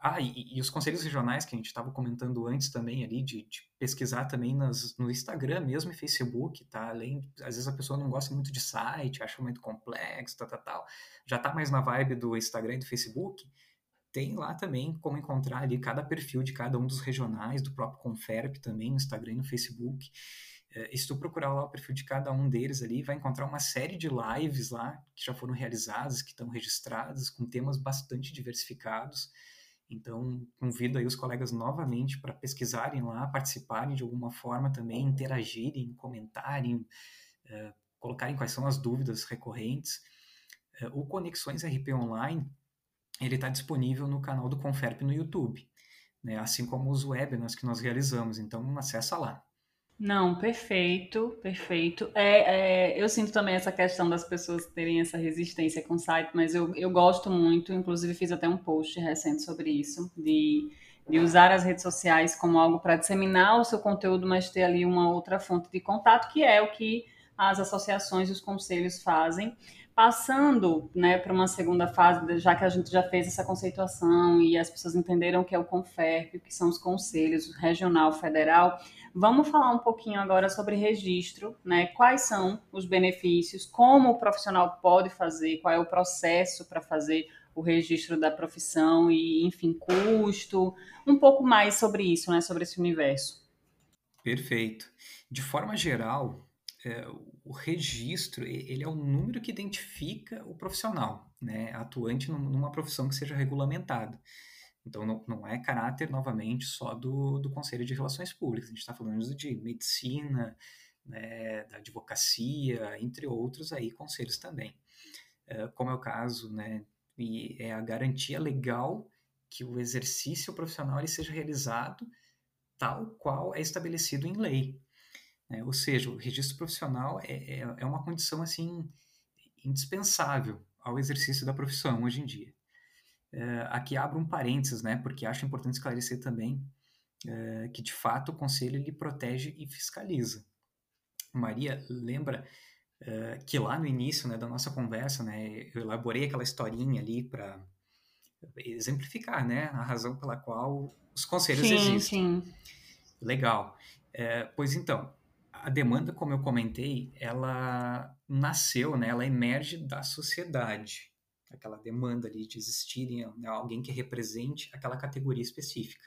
Ah, e, e, os conselhos regionais que a gente estava comentando antes também ali, de, de pesquisar também nas, no Instagram mesmo e Facebook, tá? Além, às vezes a pessoa não gosta muito de site, acha muito complexo, tal, tal, tal. Já tá mais na vibe do Instagram e do Facebook. Tem lá também como encontrar ali cada perfil de cada um dos regionais, do próprio Conferp também, no Instagram e no Facebook. É, e se tu procurar lá o perfil de cada um deles ali, vai encontrar uma série de lives lá que já foram realizadas, que estão registradas, com temas bastante diversificados. Então, convido aí os colegas novamente para pesquisarem lá, participarem de alguma forma também, interagirem, comentarem, uh, colocarem quais são as dúvidas recorrentes. Uh, o Conexões RP Online, ele está disponível no canal do Conferp no YouTube, né? assim como os webinars que nós realizamos. Então, acessa lá. Não, perfeito, perfeito. É, é, eu sinto também essa questão das pessoas terem essa resistência com o site, mas eu, eu gosto muito, inclusive fiz até um post recente sobre isso, de, de usar as redes sociais como algo para disseminar o seu conteúdo, mas ter ali uma outra fonte de contato, que é o que as associações e os conselhos fazem. Passando né, para uma segunda fase, já que a gente já fez essa conceituação e as pessoas entenderam o que é o CONFERP, o que são os conselhos regional, federal, Vamos falar um pouquinho agora sobre registro, né? Quais são os benefícios, como o profissional pode fazer, qual é o processo para fazer o registro da profissão e, enfim, custo, um pouco mais sobre isso, né? Sobre esse universo. Perfeito. De forma geral, é, o registro ele é o número que identifica o profissional, né? Atuante numa profissão que seja regulamentada. Então, não, não é caráter, novamente, só do, do Conselho de Relações Públicas. A gente está falando de medicina, né, da advocacia, entre outros aí conselhos também. Uh, como é o caso, né, e é a garantia legal que o exercício profissional ele seja realizado tal qual é estabelecido em lei. Né? Ou seja, o registro profissional é, é, é uma condição assim indispensável ao exercício da profissão hoje em dia. É, aqui abro um parênteses, né, porque acho importante esclarecer também é, que, de fato, o conselho ele protege e fiscaliza. Maria, lembra uh, que lá no início né, da nossa conversa, né, eu elaborei aquela historinha ali para exemplificar né, a razão pela qual os conselhos sim, existem. Sim. Legal. É, pois então, a demanda, como eu comentei, ela nasceu, né, ela emerge da sociedade. Aquela demanda ali de existir né, alguém que represente aquela categoria específica.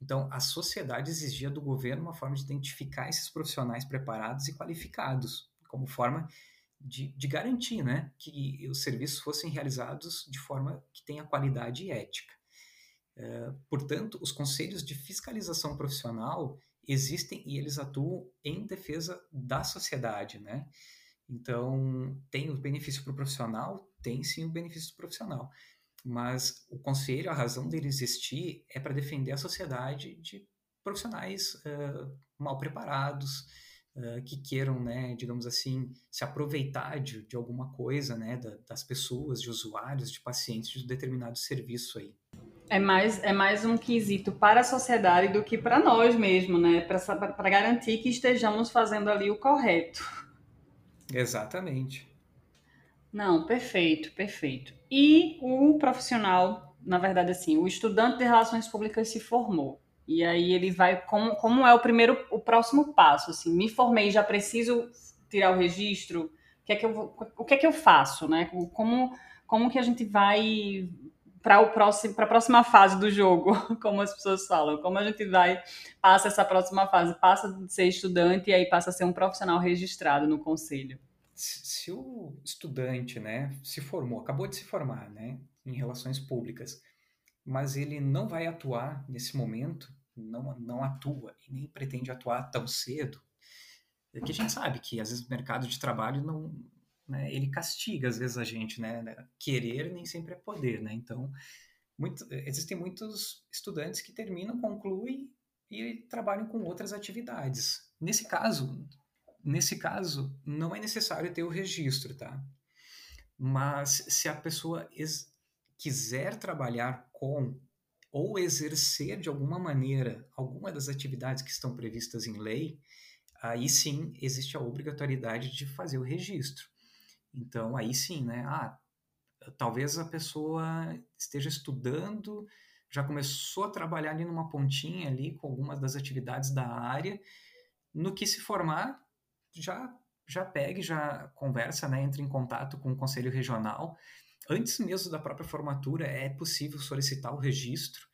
Então, a sociedade exigia do governo uma forma de identificar esses profissionais preparados e qualificados, como forma de, de garantir né, que os serviços fossem realizados de forma que tenha qualidade e ética. Uh, portanto, os conselhos de fiscalização profissional existem e eles atuam em defesa da sociedade, né? Então, tem o benefício para o profissional? Tem sim o benefício profissional. Mas o conselho, a razão dele existir é para defender a sociedade de profissionais uh, mal preparados, uh, que queiram, né, digamos assim, se aproveitar de, de alguma coisa, né, da, das pessoas, de usuários, de pacientes de determinado serviço aí. É mais, é mais um quesito para a sociedade do que para nós mesmo, né? Para garantir que estejamos fazendo ali o correto. Exatamente. Não, perfeito, perfeito. E o profissional, na verdade, assim, o estudante de relações públicas se formou. E aí ele vai, como, como é o primeiro, o próximo passo? Assim, me formei, já preciso tirar o registro? O que é que eu, o que é que eu faço, né? Como, como que a gente vai para a próxima fase do jogo, como as pessoas falam, como a gente vai passa essa próxima fase, passa de ser estudante e aí passa a ser um profissional registrado no conselho. Se o estudante, né, se formou, acabou de se formar, né, em relações públicas, mas ele não vai atuar nesse momento, não não atua e nem pretende atuar tão cedo, é que a gente sabe que às vezes o mercado de trabalho não né, ele castiga às vezes a gente, né, né? Querer nem sempre é poder, né? Então, muito, existem muitos estudantes que terminam, concluem e trabalham com outras atividades. Nesse caso, nesse caso, não é necessário ter o registro, tá? Mas se a pessoa quiser trabalhar com ou exercer de alguma maneira alguma das atividades que estão previstas em lei, aí sim existe a obrigatoriedade de fazer o registro. Então, aí sim, né? Ah, talvez a pessoa esteja estudando, já começou a trabalhar ali numa pontinha ali com algumas das atividades da área, no que se formar, já já pegue, já conversa, né, entre em contato com o conselho regional. Antes mesmo da própria formatura, é possível solicitar o registro.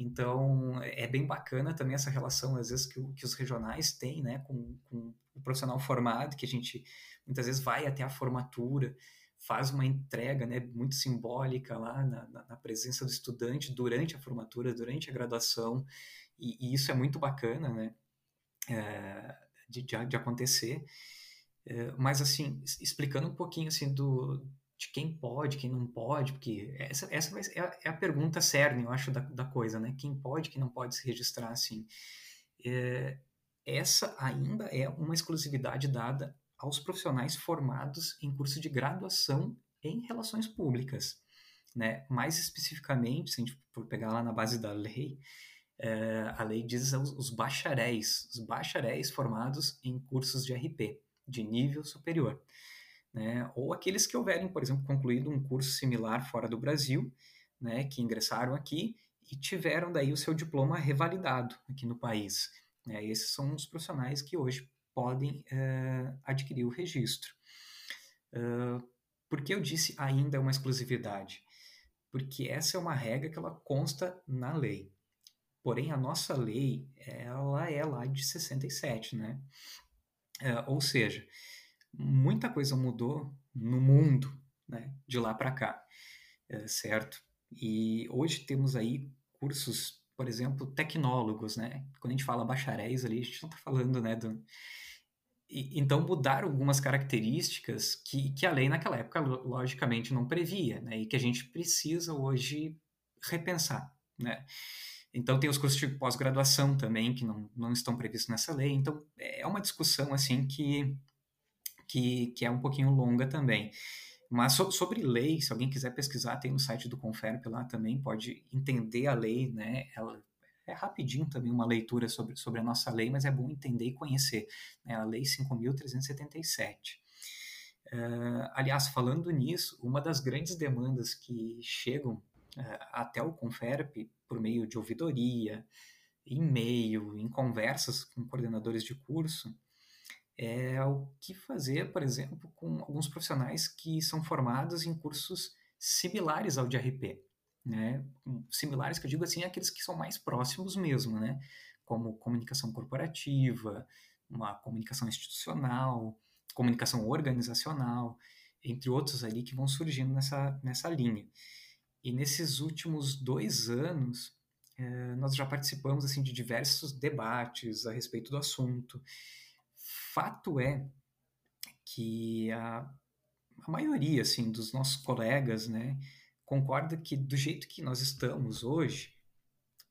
Então, é bem bacana também essa relação, às vezes, que, que os regionais têm, né, com, com o profissional formado, que a gente muitas vezes vai até a formatura, faz uma entrega né, muito simbólica lá na, na, na presença do estudante durante a formatura, durante a graduação, e, e isso é muito bacana né, é, de, de, de, acontecer. É, mas, assim, explicando um pouquinho assim, do, de quem pode, quem não pode, porque essa, essa é, a, é a pergunta cerne, eu acho, da, da coisa, né? Quem pode, quem não pode se registrar assim. É, essa ainda é uma exclusividade dada aos profissionais formados em curso de graduação em relações públicas. Né? Mais especificamente, se a gente for pegar lá na base da lei, é, a lei diz os, os bacharéis, os bacharéis formados em cursos de RP, de nível superior. Né? Ou aqueles que houverem, por exemplo, concluído um curso similar fora do Brasil, né, que ingressaram aqui e tiveram daí o seu diploma revalidado aqui no país. Né? Esses são os profissionais que hoje podem uh, adquirir o registro. Uh, por que eu disse ainda é uma exclusividade? Porque essa é uma regra que ela consta na lei. Porém, a nossa lei, ela é lá de 67, né? Ou seja, muita coisa mudou no mundo, né? De lá para cá, certo? E hoje temos aí cursos, por exemplo, tecnólogos, né? Quando a gente fala bacharéis ali, a gente não está falando, né, do, e, então mudaram algumas características que, que a lei naquela época logicamente não previa, né? E que a gente precisa hoje repensar, né? Então tem os cursos de pós-graduação também que não, não estão previstos nessa lei. Então é uma discussão assim que que, que é um pouquinho longa também. Mas so, sobre lei, se alguém quiser pesquisar, tem no site do Conferp lá também, pode entender a lei, né? Ela, é rapidinho também uma leitura sobre, sobre a nossa lei, mas é bom entender e conhecer. Né? A Lei 5.377. Uh, aliás, falando nisso, uma das grandes demandas que chegam uh, até o Conferp por meio de ouvidoria, e-mail, em conversas com coordenadores de curso, é o que fazer, por exemplo, com alguns profissionais que são formados em cursos similares ao de RP, né? Similares que eu digo assim, aqueles que são mais próximos mesmo, né? Como comunicação corporativa, uma comunicação institucional, comunicação organizacional, entre outros ali que vão surgindo nessa, nessa linha. E nesses últimos dois anos, eh, nós já participamos assim de diversos debates a respeito do assunto. Fato é que a, a maioria assim dos nossos colegas, né, concorda que do jeito que nós estamos hoje,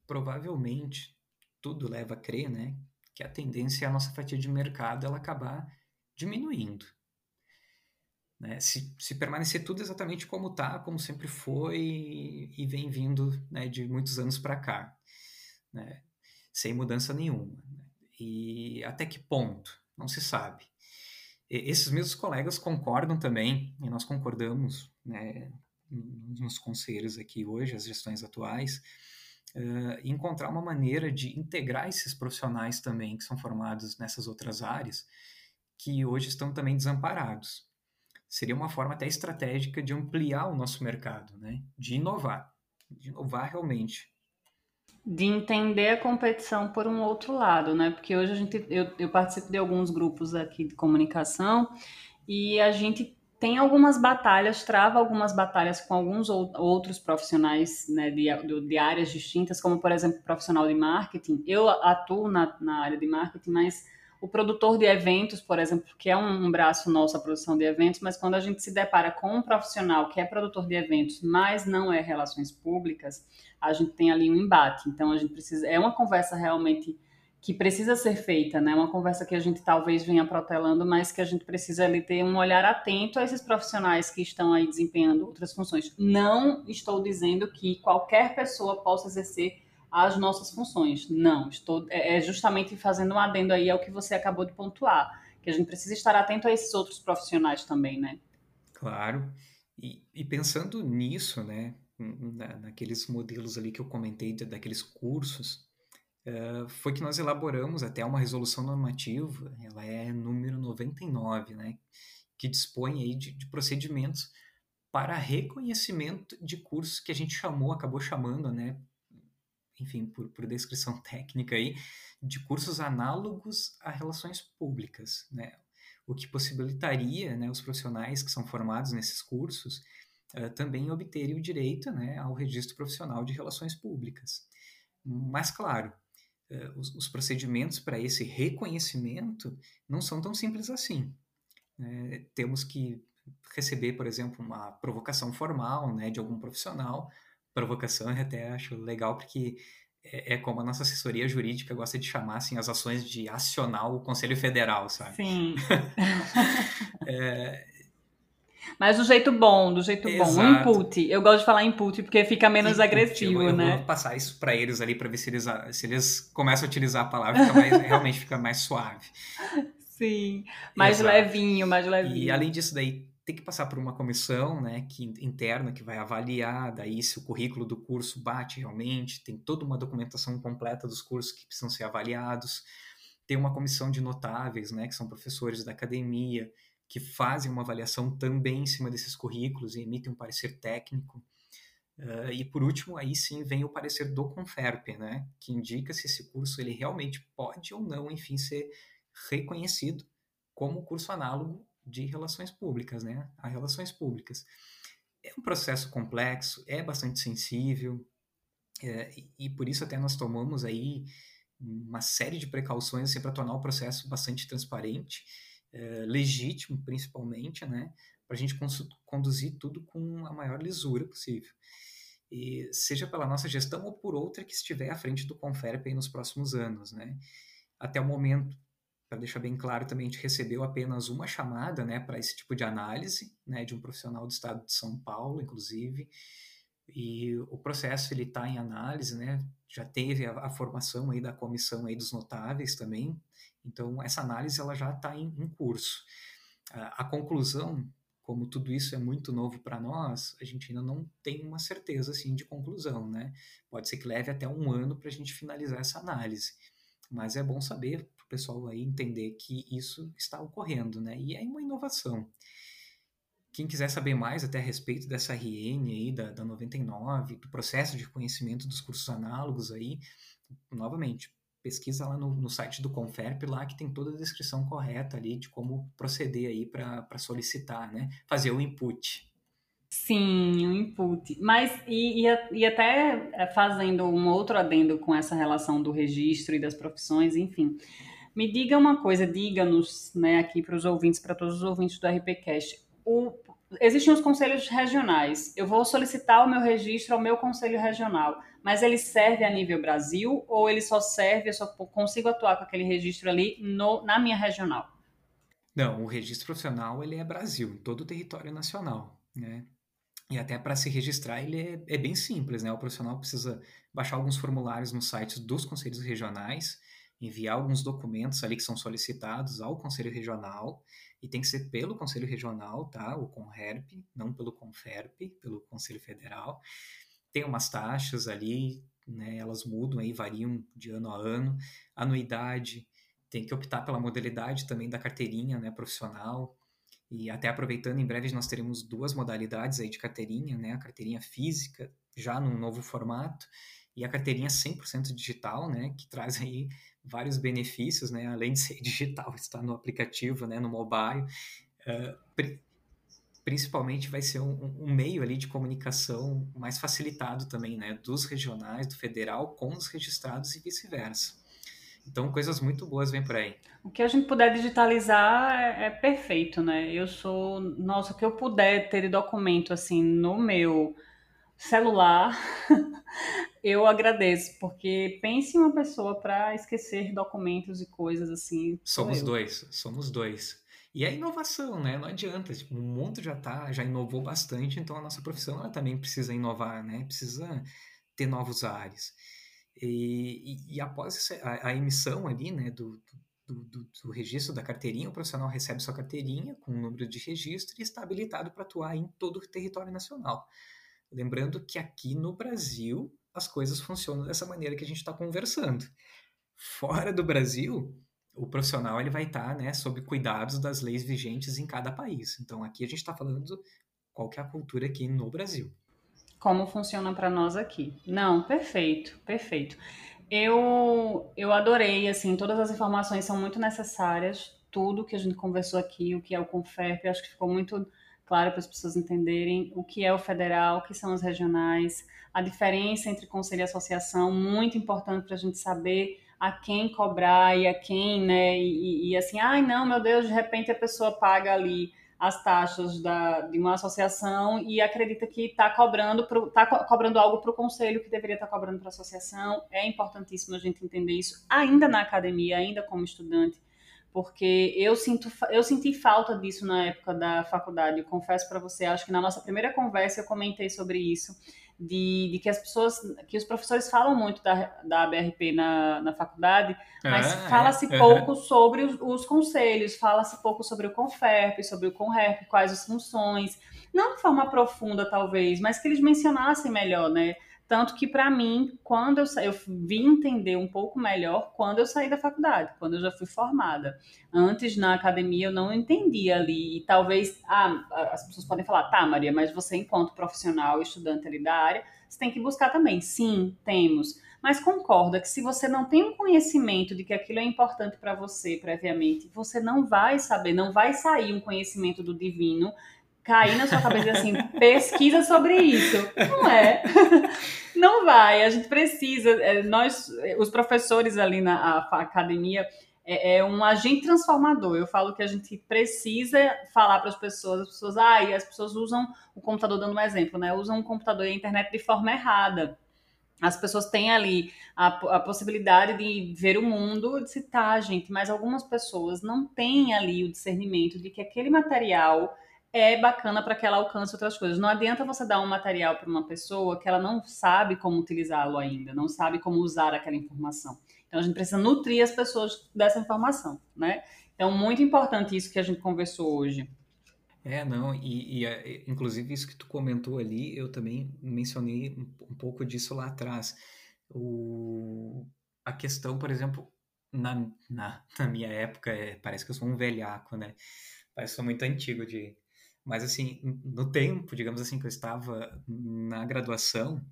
provavelmente tudo leva a crer, né, que a tendência é a nossa fatia de mercado ela acabar diminuindo. Né? Se, se permanecer tudo exatamente como está, como sempre foi e vem vindo né, de muitos anos para cá, né? sem mudança nenhuma. Né? E até que ponto? Não se sabe. E, esses mesmos colegas concordam também, e nós concordamos né, nos conselhos aqui hoje, as gestões atuais, uh, encontrar uma maneira de integrar esses profissionais também que são formados nessas outras áreas, que hoje estão também desamparados. Seria uma forma até estratégica de ampliar o nosso mercado, né? de inovar, de inovar realmente. De entender a competição por um outro lado, né? Porque hoje a gente, eu, eu participo de alguns grupos aqui de comunicação e a gente tem algumas batalhas, trava algumas batalhas com alguns outros profissionais né, de, de, áreas distintas, como por exemplo profissional de marketing. Eu atuo na, na área de marketing, mas o produtor de eventos, por exemplo, que é um, braço nosso a produção de eventos, mas quando a gente se depara com um profissional que é produtor de eventos, mas não é relações públicas, a gente tem ali um embate. Então a gente precisa, é uma conversa realmente que precisa ser feita, né? Uma conversa que a gente talvez venha protelando, mas que a gente precisa ali ter um olhar atento a esses profissionais que estão aí desempenhando outras funções. Não estou dizendo que qualquer pessoa possa exercer as nossas funções. Não, estou é, é justamente fazendo um adendo aí ao que você acabou de pontuar, que a gente precisa estar atento a esses outros profissionais também, né? Claro. E, e pensando nisso, né, na, naqueles modelos ali que eu comentei, daqueles cursos, uh, foi que nós elaboramos até uma resolução normativa, ela é número 99, né, que dispõe aí de, de procedimentos para reconhecimento de cursos que a gente chamou, acabou chamando, né, enfim, por, por descrição técnica aí, de cursos análogos a relações públicas, né? O que possibilitaria né, os profissionais que são formados nesses cursos uh, também obterem o direito né, ao registro profissional de relações públicas. Mas, claro, uh, os, os, procedimentos para esse reconhecimento não são tão simples assim. Né? Temos que receber, por exemplo, uma provocação formal né, de algum profissional provocação e até acho legal porque é, é, como a nossa assessoria jurídica gosta de chamar assim, as ações de acionar o Conselho Federal, sabe? Sim. é... Mas do jeito bom, do jeito Exato. bom. O input. Eu gosto de falar input porque fica menos input. agressivo, eu, eu né? vou passar isso para eles ali para ver se eles, se eles começam a utilizar a palavra, fica mais, realmente fica mais suave. Sim, mais Exato. levinho, mais levinho. E além disso daí, tem que passar por uma comissão né, que, interna que vai avaliar daí se o currículo do curso bate realmente, tem toda uma documentação completa dos cursos que precisam ser avaliados, tem uma comissão de notáveis, né, que são professores da academia, que fazem uma avaliação também em cima desses currículos e emitem um parecer técnico. Uh, e por último, aí sim vem o parecer do Conferp, né, que indica se esse curso ele realmente pode ou não, enfim, ser reconhecido como curso análogo de relações públicas, né? A relações públicas. É um processo complexo, é bastante sensível, é, e, por isso até nós tomamos aí uma série de precauções assim, para tornar o processo bastante transparente, é, legítimo principalmente, né? Para a gente conduzir tudo com a maior lisura possível. E seja pela nossa gestão ou por outra que estiver à frente do Conferp nos próximos anos, né? Até o momento, para deixar bem claro também, a gente recebeu apenas uma chamada né, para esse tipo de análise, né, de um profissional do estado de São Paulo, inclusive, e o processo ele está em análise, né, já teve a, a, formação aí da comissão aí dos notáveis também, então essa análise ela já está em, em, curso. A, a conclusão, como tudo isso é muito novo para nós, a gente ainda não tem uma certeza assim de conclusão, né? Pode ser que leve até um ano para a gente finalizar essa análise, mas é bom saber o pessoal aí entender que isso está ocorrendo, né? E é uma inovação. Quem quiser saber mais até a respeito dessa RN aí, da, da 99, do processo de reconhecimento dos cursos análogos aí, novamente, pesquisa lá no, no, site do Conferp, lá que tem toda a descrição correta ali de como proceder aí para solicitar, né? Fazer o input. Sim, o input. Mas, e, e, e, até é, fazendo um outro adendo com essa relação do registro e das profissões, enfim. Me diga uma coisa, diga-nos, né, aqui para os ouvintes, para todos os ouvintes do RPCast. O, existem os conselhos regionais. Eu vou solicitar o meu registro ao meu conselho regional, mas ele serve a nível Brasil ou ele só serve, eu só consigo atuar com aquele registro ali no, na minha regional? Não, o registro profissional ele é Brasil, em todo o território nacional, né? E até para se registrar ele é, é, bem simples, né? O profissional precisa baixar alguns formulários nos sites dos conselhos regionais, enviar alguns documentos ali que são solicitados ao conselho regional e tem que ser pelo Conselho Regional, tá? O CONRERP, não pelo CONFERP, pelo Conselho Federal. Tem umas taxas ali, né? Elas mudam aí, variam de ano a ano. Anuidade, tem que optar pela modalidade também da carteirinha, né, profissional. E até aproveitando, em breve nós teremos duas modalidades aí de carteirinha, né? A carteirinha física, já num novo formato, e a carteirinha 100% digital, né? Que traz aí vários benefícios, né? Além de ser digital, está no aplicativo, né? No mobile. Uh, pri principalmente vai ser um, um, meio ali de comunicação mais facilitado também, né? Dos regionais, do federal, com os registrados e vice-versa. Então, coisas muito boas vêm por aí. O que a gente puder digitalizar é, é, perfeito, né? Eu sou, nossa, o que eu puder ter documento assim no meu celular, eu agradeço, porque pense em uma pessoa para esquecer documentos e coisas assim. Somos dois, somos dois. E a inovação, né? Não adianta, tipo, o mundo já tá, já inovou bastante, então a nossa profissão ela também precisa inovar, né? Precisa ter novos ares. E, e, e após a, a, emissão ali, né, do, do, do, do, registro da carteirinha, o profissional recebe sua carteirinha com o número de registro e está habilitado para atuar em todo o território nacional. Lembrando que aqui no Brasil as coisas funcionam dessa maneira que a gente está conversando. Fora do Brasil, o profissional ele vai estar tá, né, sob cuidados das leis vigentes em cada país. Então aqui a gente está falando qual que é a cultura aqui no Brasil como funciona para nós aqui. Não, perfeito, perfeito. Eu, eu adorei, assim, todas as informações são muito necessárias, tudo que a gente conversou aqui, o que é o Conferp, acho que ficou muito claro para as pessoas entenderem o que é o federal, o que são os regionais, a diferença entre conselho e associação, muito importante para a gente saber a quem cobrar e a quem, né, e, e assim, ai não, meu Deus, de repente a pessoa paga ali as taxas da, de uma associação e acredita que está cobrando, tá cobrando algo para o conselho que deveria estar tá cobrando para a associação. É importantíssimo a gente entender isso, ainda na academia, ainda como estudante, porque eu sinto eu senti falta disso na época da faculdade. Eu confesso para você, acho que na nossa primeira conversa eu comentei sobre isso de, de, que as pessoas, que os professores falam muito da, da ABRP na, na faculdade, mas ah, fala-se é. pouco sobre os, os conselhos, fala-se pouco sobre o CONFERP, sobre o CONREP, quais as funções, não de forma profunda talvez, mas que eles mencionassem melhor, né? Tanto que, para mim, quando eu, eu vim entender um pouco melhor quando eu saí da faculdade, quando eu já fui formada. Antes, na academia, eu não entendia ali. E talvez, ah, as pessoas podem falar, tá, Maria, mas você, enquanto profissional, estudante ali da área, você tem que buscar também. Sim, temos. Mas concorda que se você não tem um conhecimento de que aquilo é importante para você previamente, você não vai saber, não vai sair um conhecimento do divino cair na sua cabeça assim, pesquisa sobre isso. Não é. Não vai. A gente precisa. É, nós, os professores ali na academia, é, é, um agente transformador. Eu falo que a gente precisa falar para as pessoas, as pessoas, ah, as pessoas usam o computador, dando um exemplo, né? Usam o computador e a internet de forma errada. As pessoas têm ali a, a possibilidade de ver o mundo, de citar, gente, mas algumas pessoas não têm ali o discernimento de que aquele material é bacana para que ela alcance outras coisas. Não adianta você dar um material para uma pessoa que ela não sabe como utilizá-lo ainda, não sabe como usar aquela informação. Então a gente precisa nutrir as pessoas dessa informação, né? Então, muito importante isso que a gente conversou hoje. É, não, e, e, inclusive isso que tu comentou ali, eu também mencionei um, pouco disso lá atrás. O, a questão, por exemplo, na, na, na minha época, é, parece que eu sou um velhaco, né? Parece que sou muito antigo de... Mas, assim, no tempo, digamos assim, que eu estava na graduação,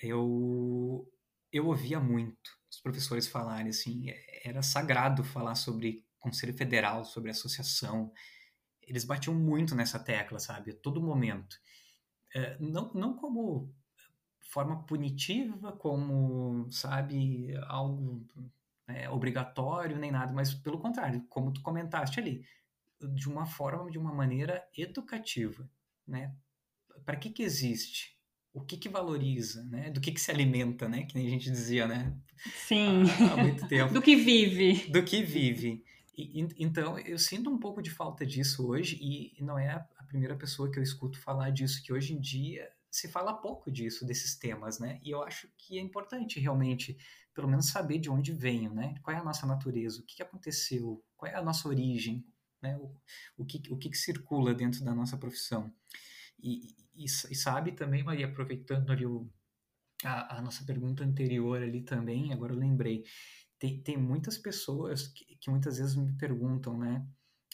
eu, eu ouvia muito os professores falarem, assim, era sagrado falar sobre Conselho Federal, sobre associação. Eles batiam muito nessa tecla, sabe? A todo momento. É, não, não como forma punitiva, como, sabe, algo é, obrigatório, nem nada, mas pelo contrário, como tu comentaste ali, de uma forma, de uma maneira educativa, né? Para que que existe? O que que valoriza, né? Do que que se alimenta, né? Que nem a gente dizia, né? Sim. Há, há muito tempo. Do que vive. Do que vive. E, então, eu sinto um pouco de falta disso hoje, e não é a primeira pessoa que eu escuto falar disso, que hoje em dia se fala pouco disso, desses temas, né? E eu acho que é importante realmente, pelo menos, saber de onde venho, né? Qual é a nossa natureza, o que, aconteceu, qual é a nossa origem, né? O, o, que, o que, que circula dentro da nossa profissão. E, e, e sabe também, Maria, aproveitando ali o, a, a, nossa pergunta anterior ali também, agora eu lembrei, tem, tem muitas pessoas que, que muitas vezes me perguntam, né?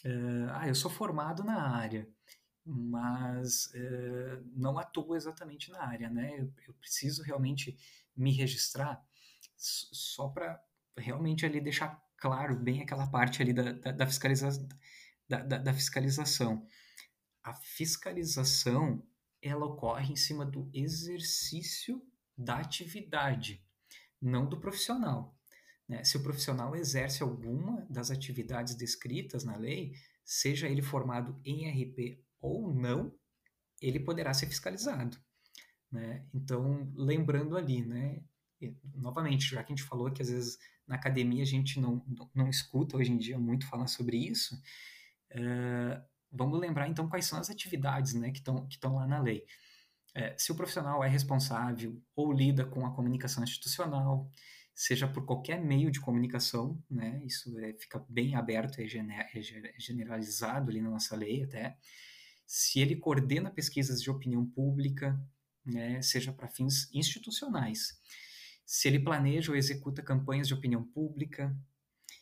Uh, ah, eu sou formado na área, mas uh, não atuo exatamente na área, né? Eu, eu preciso realmente me registrar só para realmente ali deixar claro bem aquela parte ali da, da, da, fiscaliza da, da, fiscalização. A fiscalização ela ocorre em cima do exercício da atividade, não do profissional. Né? Se o profissional exerce alguma das atividades descritas na lei, seja ele formado em RP ou não, ele poderá ser fiscalizado. Né? Então, lembrando ali, né? novamente, já que a gente falou que às vezes na academia a gente não, não, não escuta hoje em dia muito falar sobre isso, uh, vamos lembrar então quais são as atividades né, que estão que lá na lei. É, se o profissional é responsável ou lida com a comunicação institucional, seja por qualquer meio de comunicação, né, isso é, fica bem aberto, é, é generalizado ali na nossa lei até, se ele coordena pesquisas de opinião pública, né, seja para fins institucionais, se ele planeja ou executa campanhas de opinião pública,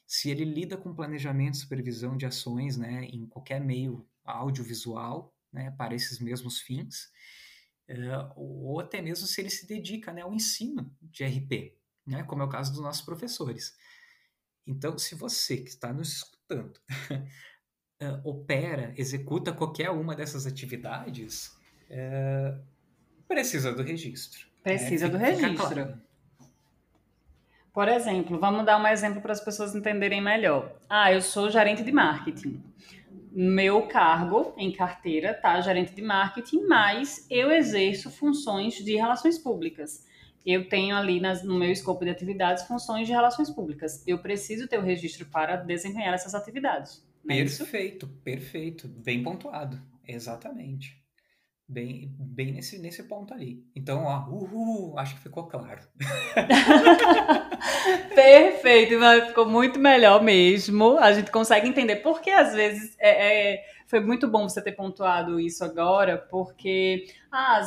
se ele lida com planejamento e supervisão de ações né, em qualquer meio audiovisual né, para esses mesmos fins, uh, ou até mesmo se ele se dedica né, ao ensino de RP, né, como é o caso dos nossos professores. Então, se você que está nos escutando uh, opera, executa qualquer uma dessas atividades, uh, precisa do registro. Né? Precisa né? do registro. Claro. Por exemplo, vamos dar um exemplo para as pessoas entenderem melhor. Ah, eu sou gerente de marketing. Meu cargo em carteira tá gerente de marketing, mas eu exerço funções de relações públicas. Eu tenho ali nas, no meu escopo de atividades funções de relações públicas. Eu preciso ter o registro para desempenhar essas atividades. É perfeito, perfeito. Bem pontuado. Exatamente. Bem, bem nesse, nesse ponto ali. Então, ó, uhul, acho que ficou claro. Perfeito, ficou muito melhor mesmo. A gente consegue entender porque às vezes é, é, foi muito bom você ter pontuado isso agora, porque ah,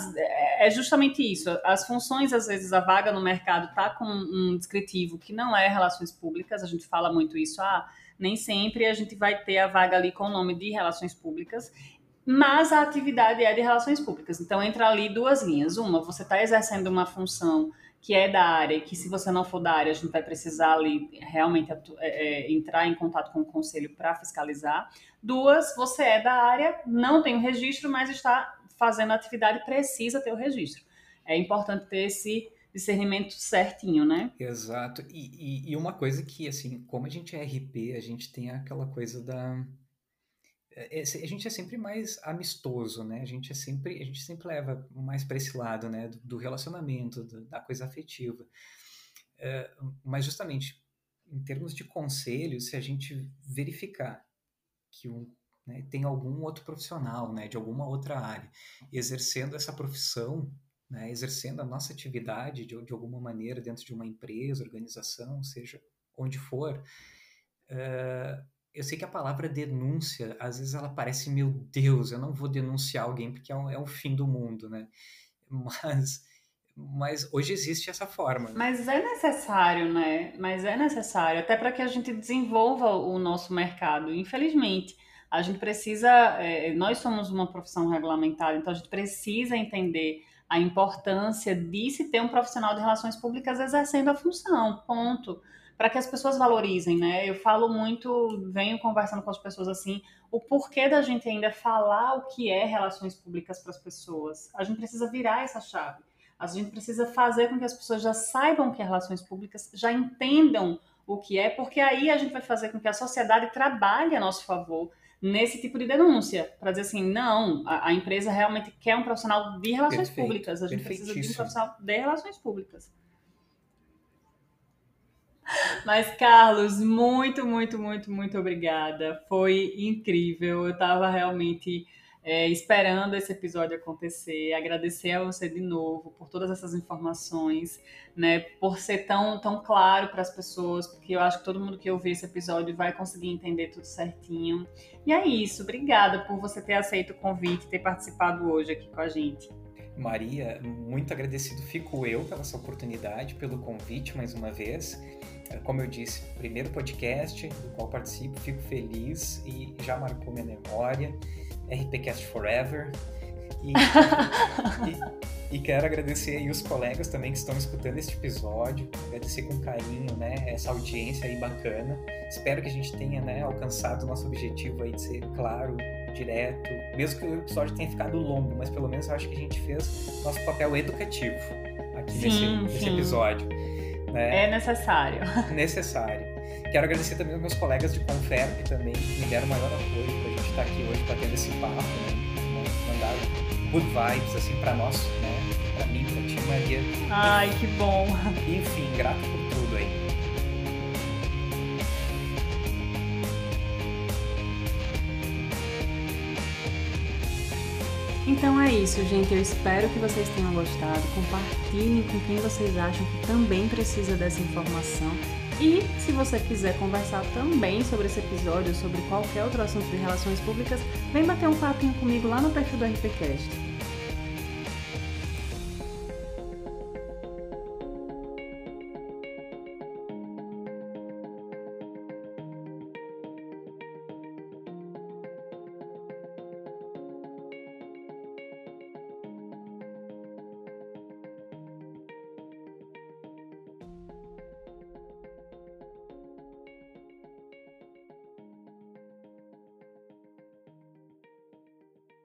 é justamente isso. As funções, às vezes, a vaga no mercado tá com um descritivo que não é relações públicas. A gente fala muito isso. Ah, nem sempre a gente vai ter a vaga ali com o nome de relações públicas mas a atividade é de relações públicas. Então, entra ali duas linhas. Uma, você está exercendo uma função que é da área, que se você não for da área, a gente vai precisar ali realmente é, é, entrar em contato com o conselho para fiscalizar. Duas, você é da área, não tem o registro, mas está fazendo atividade, precisa ter o registro. É importante ter esse discernimento certinho, né? Exato. E, e, e uma coisa que, assim, como a gente é RP, a gente tem aquela coisa da a gente é sempre mais amistoso, né? A gente é sempre, a gente sempre leva mais para esse lado, né? Do, do relacionamento, do, da coisa afetiva. É, mas justamente em termos de conselho, se a gente verificar que um, né, tem algum outro profissional, né, de alguma outra área, exercendo essa profissão, né, exercendo a nossa atividade de, de alguma maneira dentro de uma empresa, organização, seja onde for, uh, eu sei que a palavra denúncia, às vezes ela parece, meu Deus, eu não vou denunciar alguém porque é o, é fim do mundo, né? Mas, mas hoje existe essa forma. Né? Mas é necessário, né? Mas é necessário, até para que a gente desenvolva o nosso mercado. Infelizmente, a gente precisa, é, nós somos uma profissão regulamentada, então a gente precisa entender a importância de se ter um profissional de relações públicas exercendo a função, ponto. Para que as pessoas valorizem, né? Eu falo muito, venho conversando com as pessoas assim, o porquê da gente ainda falar o que é relações públicas para as pessoas. A gente precisa virar essa chave. A gente precisa fazer com que as pessoas já saibam o que é relações públicas, já entendam o que é, porque aí a gente vai fazer com que a sociedade trabalhe a nosso favor nesse tipo de denúncia, para dizer assim, não, a, a, empresa realmente quer um profissional de relações Perfeito, públicas, a gente precisa de um profissional de relações públicas. Mas, Carlos, muito, muito, muito, muito obrigada. Foi incrível. Eu estava realmente é, esperando esse episódio acontecer, agradecer a você de novo por todas essas informações, né, por ser tão, tão claro para as pessoas, porque eu acho que todo mundo que ouvir esse episódio vai conseguir entender tudo certinho. E é isso, obrigada por você ter aceito o convite, ter participado hoje aqui com a gente. Maria, muito agradecido fico eu pela essa oportunidade, pelo convite mais uma vez. Como eu disse, primeiro podcast do qual participo, fico feliz e já marcou minha memória. RPCast Forever. E, e, e, quero agradecer aí os colegas também que estão escutando este episódio, agradecer com carinho, né, essa audiência aí bacana. Espero que a gente tenha, né, alcançado o nosso objetivo aí de ser claro, direto, mesmo que o episódio tenha ficado longo, mas pelo menos eu acho que a gente fez nosso papel educativo aqui sim, nesse, sim. nesse episódio. Né? É necessário. Necessário. Quero agradecer também aos meus colegas de também, que me deram o maior apoio pra gente estar aqui hoje batendo esse papo, né? Mandaram good vibes, assim, pra nós, né? Pra mim, pra ti, Maria. Ai, que bom. Enfim, grato por Então é isso, gente. Eu espero que vocês tenham gostado. Compartilhem com quem vocês acham que também precisa dessa informação. E se você quiser conversar também sobre esse episódio, sobre qualquer outro assunto de relações públicas, vem bater um papinho comigo lá no perfil do RPCast.